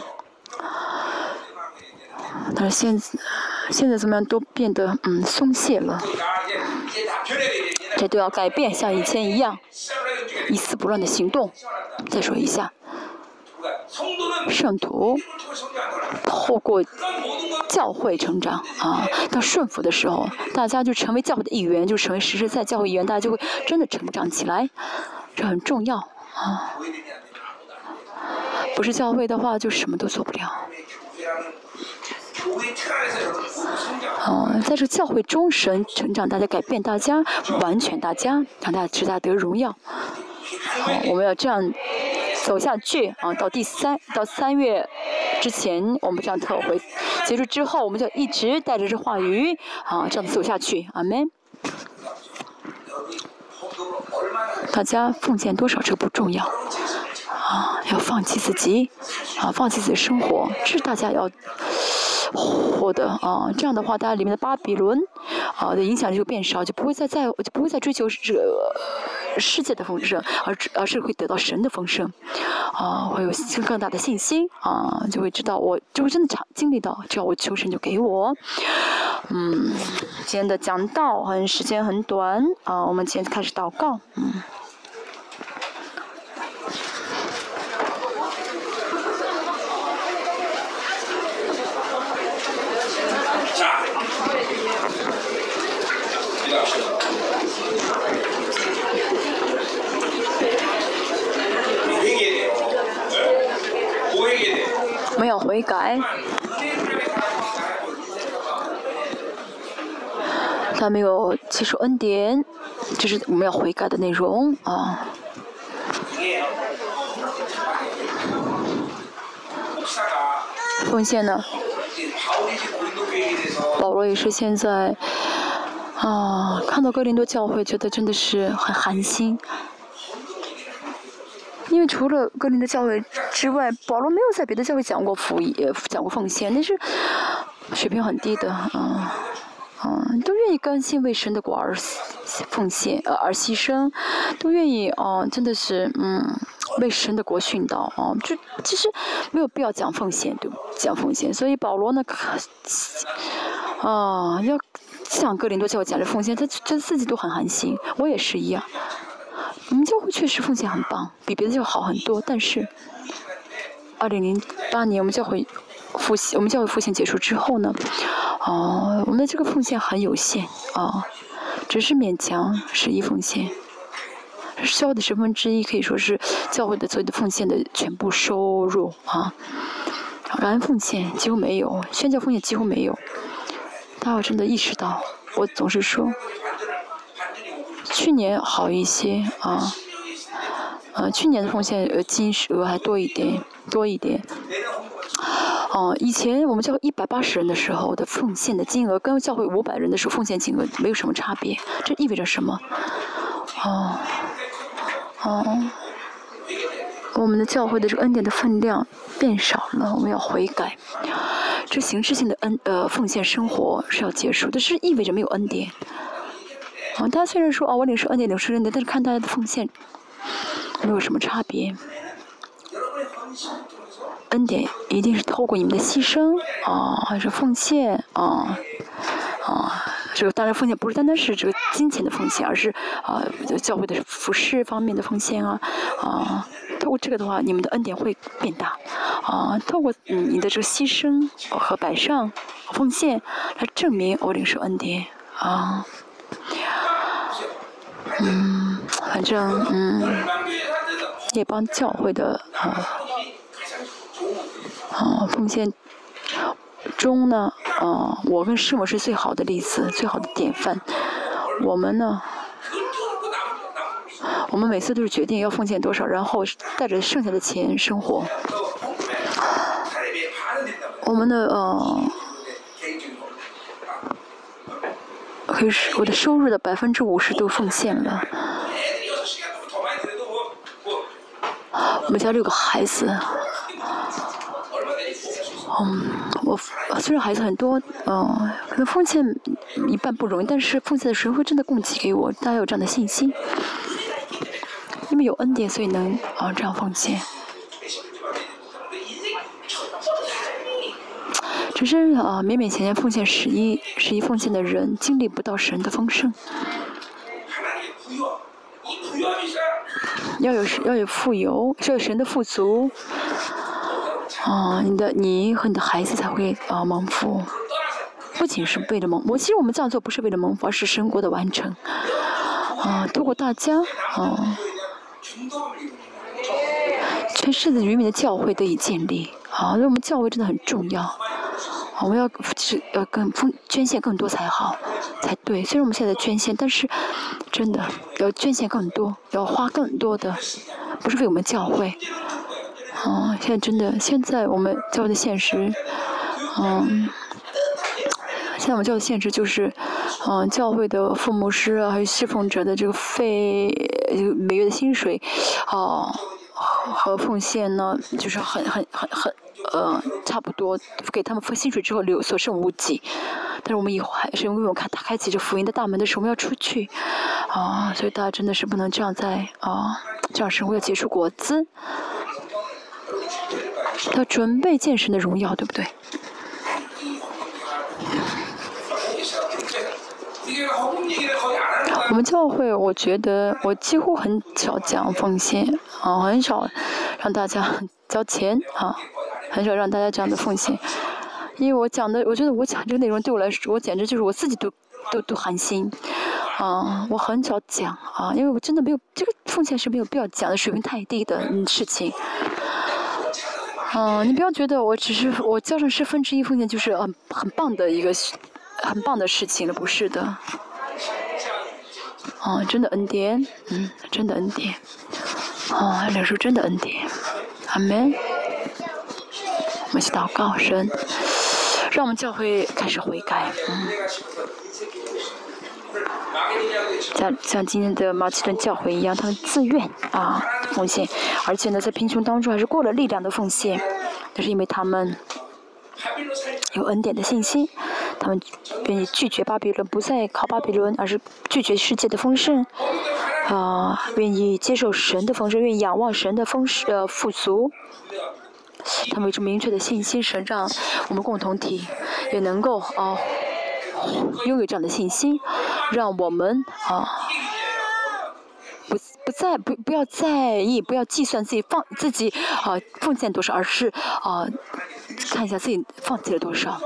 但是现现在怎么样都变得嗯松懈了，这都要改变，像以前一样，一丝不乱的行动。再说一下。圣徒透过教会成长啊，到顺服的时候，大家就成为教会的一员，就成为实实在教会一员，大家就会真的成长起来，这很重要啊。不是教会的话，就什么都做不了。哦，在这教会中神成长，大家改变大家，完全大家，让大家得荣耀。好，我们要这样。走下去啊，到第三到三月之前，我们这样特会结束之后，我们就一直带着这话语啊，这样走下去。阿门。大家奉献多少这不重要啊，要放弃自己啊，放弃自己的生活，这是大家要。获得啊，这样的话，大家里面的巴比伦啊的影响力就变少，就不会再在就不会再追求这世界的丰盛，而而是会得到神的丰盛，啊，会有更更大的信心啊，就会知道我就会真的常经历到，只要我求神就给我。嗯，今天的讲道很时间很短啊，我们今天开始祷告，嗯。没有悔改，他没有接受恩典，这是我们要悔改的内容啊。奉献呢？保罗也是现在啊，看到哥林多教会，觉得真的是很寒心。因为除了格林的教会之外，保罗没有在别的教会讲过福音，讲过奉献，那是水平很低的，嗯，嗯，都愿意甘心为神的国而奉献，呃，而牺牲，都愿意，哦，真的是，嗯，为神的国殉道，哦，就其实没有必要讲奉献，对讲奉献，所以保罗呢，啊，要向格林多教会讲这奉献，他他自己都很寒心，我也是一样。我们教会确实奉献很棒，比别的教会好很多。但是，二零零八年我们教会复习，我们教会复习结束之后呢，哦，我们的这个奉献很有限啊，只是勉强十一奉献，教的十分之一可以说是教会的所有的奉献的全部收入啊。感恩奉献几乎没有，宣教奉献几乎没有。大家真的意识到，我总是说。去年好一些啊，呃，去年的奉献呃金额还多一点，多一点。哦，以前我们教会一百八十人的时候的奉献的金额，跟教会五百人的时候奉献金额没有什么差别，这意味着什么？哦，哦，我们的教会的这个恩典的分量变少了，我们要悔改。这形式性的恩呃奉献生活是要结束，但是意味着没有恩典。啊，大家虽然说啊，我领受恩典，领受恩典，但是看大家的奉献，没有什么差别。恩典一定是透过你们的牺牲啊，还是奉献啊啊，这个当然奉献不是单单是这个金钱的奉献，而是啊教会的服饰方面的奉献啊啊，透过这个的话，你们的恩典会变大啊，透过你的这个牺牲和摆上奉献来证明我领受恩典啊。嗯，反正嗯，也帮教会的啊啊奉献中呢，啊，我跟师母是最好的例子，最好的典范。我们呢，我们每次都是决定要奉献多少，然后带着剩下的钱生活。我们的呃。可是我的收入的百分之五十都奉献了。我们家六个孩子，嗯，我虽然孩子很多，嗯，可能奉献一半不容易，但是奉献的时候会真的供给给我，大家有这样的信心。因为有恩典，所以能啊这样奉献。只是啊，勉勉强强奉献十一、十一奉献的人，经历不到神的丰盛。要有要有富有，要有神的富足。啊，你的你和你的孩子才会啊蒙福。不仅是为了蒙，我其实我们这样做不是为了蒙福，而是神国的完成。啊，透过大家啊，全世界渔民的教会得以建立。啊，那我们教会真的很重要。我们要是要更奉捐献更多才好，才对。虽然我们现在捐献，但是真的要捐献更多，要花更多的，不是为我们教会。哦，现在真的，现在我们教会的现实，嗯，现在我们教会的现实就是，嗯，教会的父母师啊，还有侍奉者的这个费，每月的薪水，哦。和奉献呢，就是很很很很呃，差不多给他们付薪水之后留所剩无几。但是我们以后还是因为我看他开启这福音的大门的时候，我们要出去啊，所以大家真的是不能这样在啊，这样生活要结出果子，要准备见神的荣耀，对不对？我们教会，我觉得我几乎很少讲奉献，啊，很少让大家交钱，啊，很少让大家这样的奉献，因为我讲的，我觉得我讲这个内容对我来说，我简直就是我自己都都都寒心，啊，我很少讲，啊，因为我真的没有这个奉献是没有必要讲的，水平太低的事情，嗯，你不要觉得我只是我交上十分之一奉献就是很很棒的一个很棒的事情了，不是的。哦，真的恩典，嗯，真的恩典，哦，领受真的恩典，阿门。我们去祷告神，让我们教会开始悔改，嗯。像像今天的马其顿教会一样，他们自愿。啊奉献，而且呢，在贫穷当中还是过了力量的奉献，那是因为他们有恩典的信心。他们愿意拒绝巴比伦，不再靠巴比伦，而是拒绝世界的丰盛，啊，愿意接受神的丰盛，愿意仰望神的丰盛呃富足。他们有着明确的信心，神让我们共同体也能够啊拥有这样的信心，让我们啊不不再不不要在意，不要计算自己放自己啊奉献多少，而是啊看一下自己放弃了多少。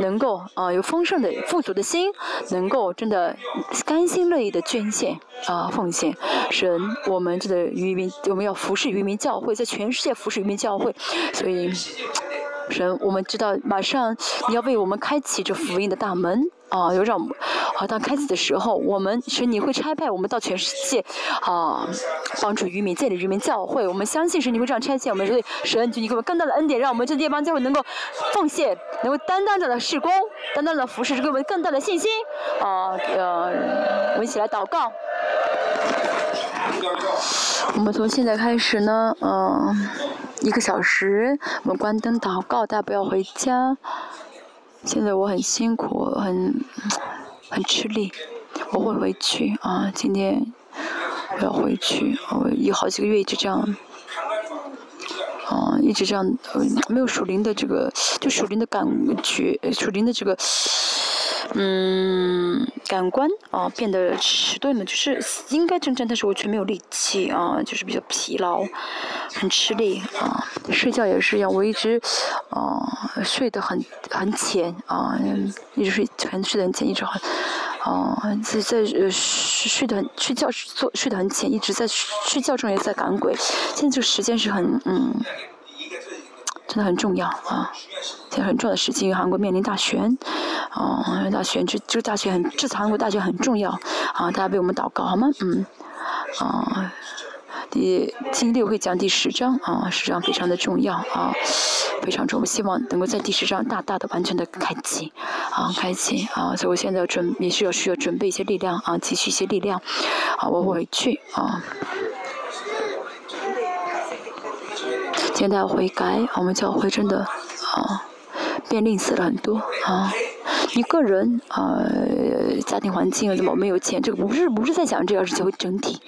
能够啊有丰盛的富足的心，能够真的甘心乐意的捐献啊奉献，神我们这个渔民我们要服侍渔民教会，在全世界服侍渔民教会，所以神我们知道马上你要为我们开启这福音的大门。啊，有让，好，当开启的时候，我们神你会差派我们到全世界，啊，帮助渔民建立渔民教会。我们相信神你会这样差遣我们，所以神就你给我们更大的恩典，让我们这地方教会能够奉献，能够担当着的事工，担当的服侍，给我们更大的信心。啊，呃，我们一起来祷告。我们从现在开始呢，嗯，一个小时，我们关灯祷告，大家不要回家。现在我很辛苦，很很吃力，我会回去啊！今天我要回去，我有好几个月一直这样，啊，一直这样，没有属灵的这个，就属灵的感觉，属灵的这个。嗯，感官啊变得迟钝了，就是应该正正，但是我却没有力气啊，就是比较疲劳，很吃力啊。睡觉也是一样，我一直啊睡得很很浅啊，一直睡很睡得很浅，一直很啊在在呃睡睡得很睡觉做睡得很浅，一直在睡觉中也在赶鬼。现在这个时间是很嗯。真的很重要啊！现在很重要的事情，韩国面临大选，哦，大选这这大选很，这次韩国大选很重要啊！大家为我们祷告好吗？嗯，啊，第星期六会讲第十章啊，十章非常的重要啊，非常重要，希望能够在第十章大大的完全的开启啊，开启啊！所以我现在准也是要需要准备一些力量啊，积蓄一些力量啊，我回去啊。现在悔改，我们教会真的啊变吝啬了很多啊。你个人啊，家庭环境怎么没有钱？这个不是不是在讲这个，是教会整体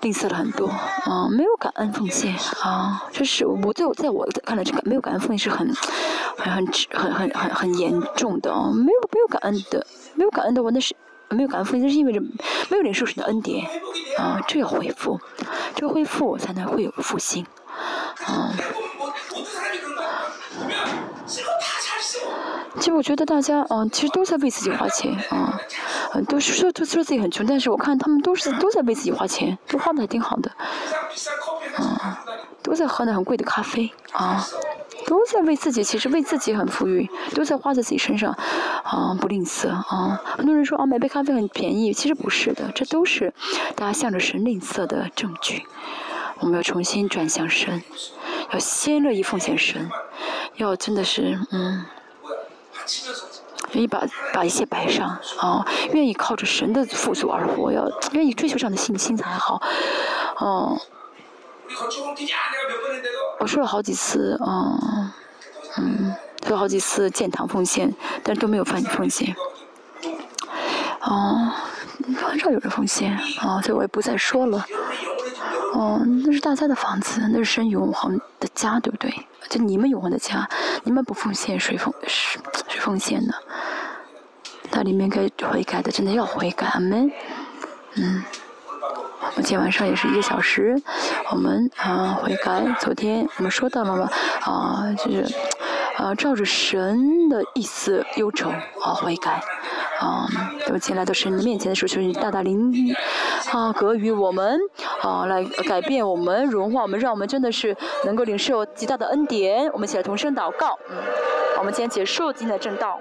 吝啬了很多啊，没有感恩奉献啊。这是我在我在我看来，这个没有感恩奉献是很很很很很很很严重的啊。没有没有感恩的，没有感恩的话，那是没有感恩奉献，那是意味着没有领受神的恩典啊。这要恢复，这个恢复才能会有复兴。啊，其实我觉得大家啊，其实都在为自己花钱啊，都是说都说自己很穷，但是我看他们都是都在为自己花钱，都花的还挺好的，啊，都在喝那很贵的咖啡啊，都在为自己，其实为自己很富裕，都在花在自己身上，啊，不吝啬啊。很多人说啊，买杯咖啡很便宜，其实不是的，这都是大家向着神吝啬的证据。我们要重新转向神，要先乐意奉献神，要真的是嗯，愿意把把一切摆上啊，愿意靠着神的富足而活，要愿意追求这样的信心才好，哦，我说了好几次，嗯，嗯，说了好几次建堂奉献，但是都没有奉奉献。哦，很少有人奉献，啊，所以我也不再说了。哦，那是大家的房子，那是神永恒的家，对不对？就你们永恒的家，你们不奉献，谁奉谁谁奉献呢？它里面该悔改的，真的要悔改，阿门。嗯。我们今天晚上也是一个小时，我们啊悔改。昨天我们说到了嘛，啊就是啊照着神的意思忧愁啊悔改，啊都进来到神的面前的时候，求你大大灵啊给予我们啊来改变我们融化我们，让我们真的是能够领受极大的恩典。我们一起来同声祷告。嗯，我们今天结束今天的正道。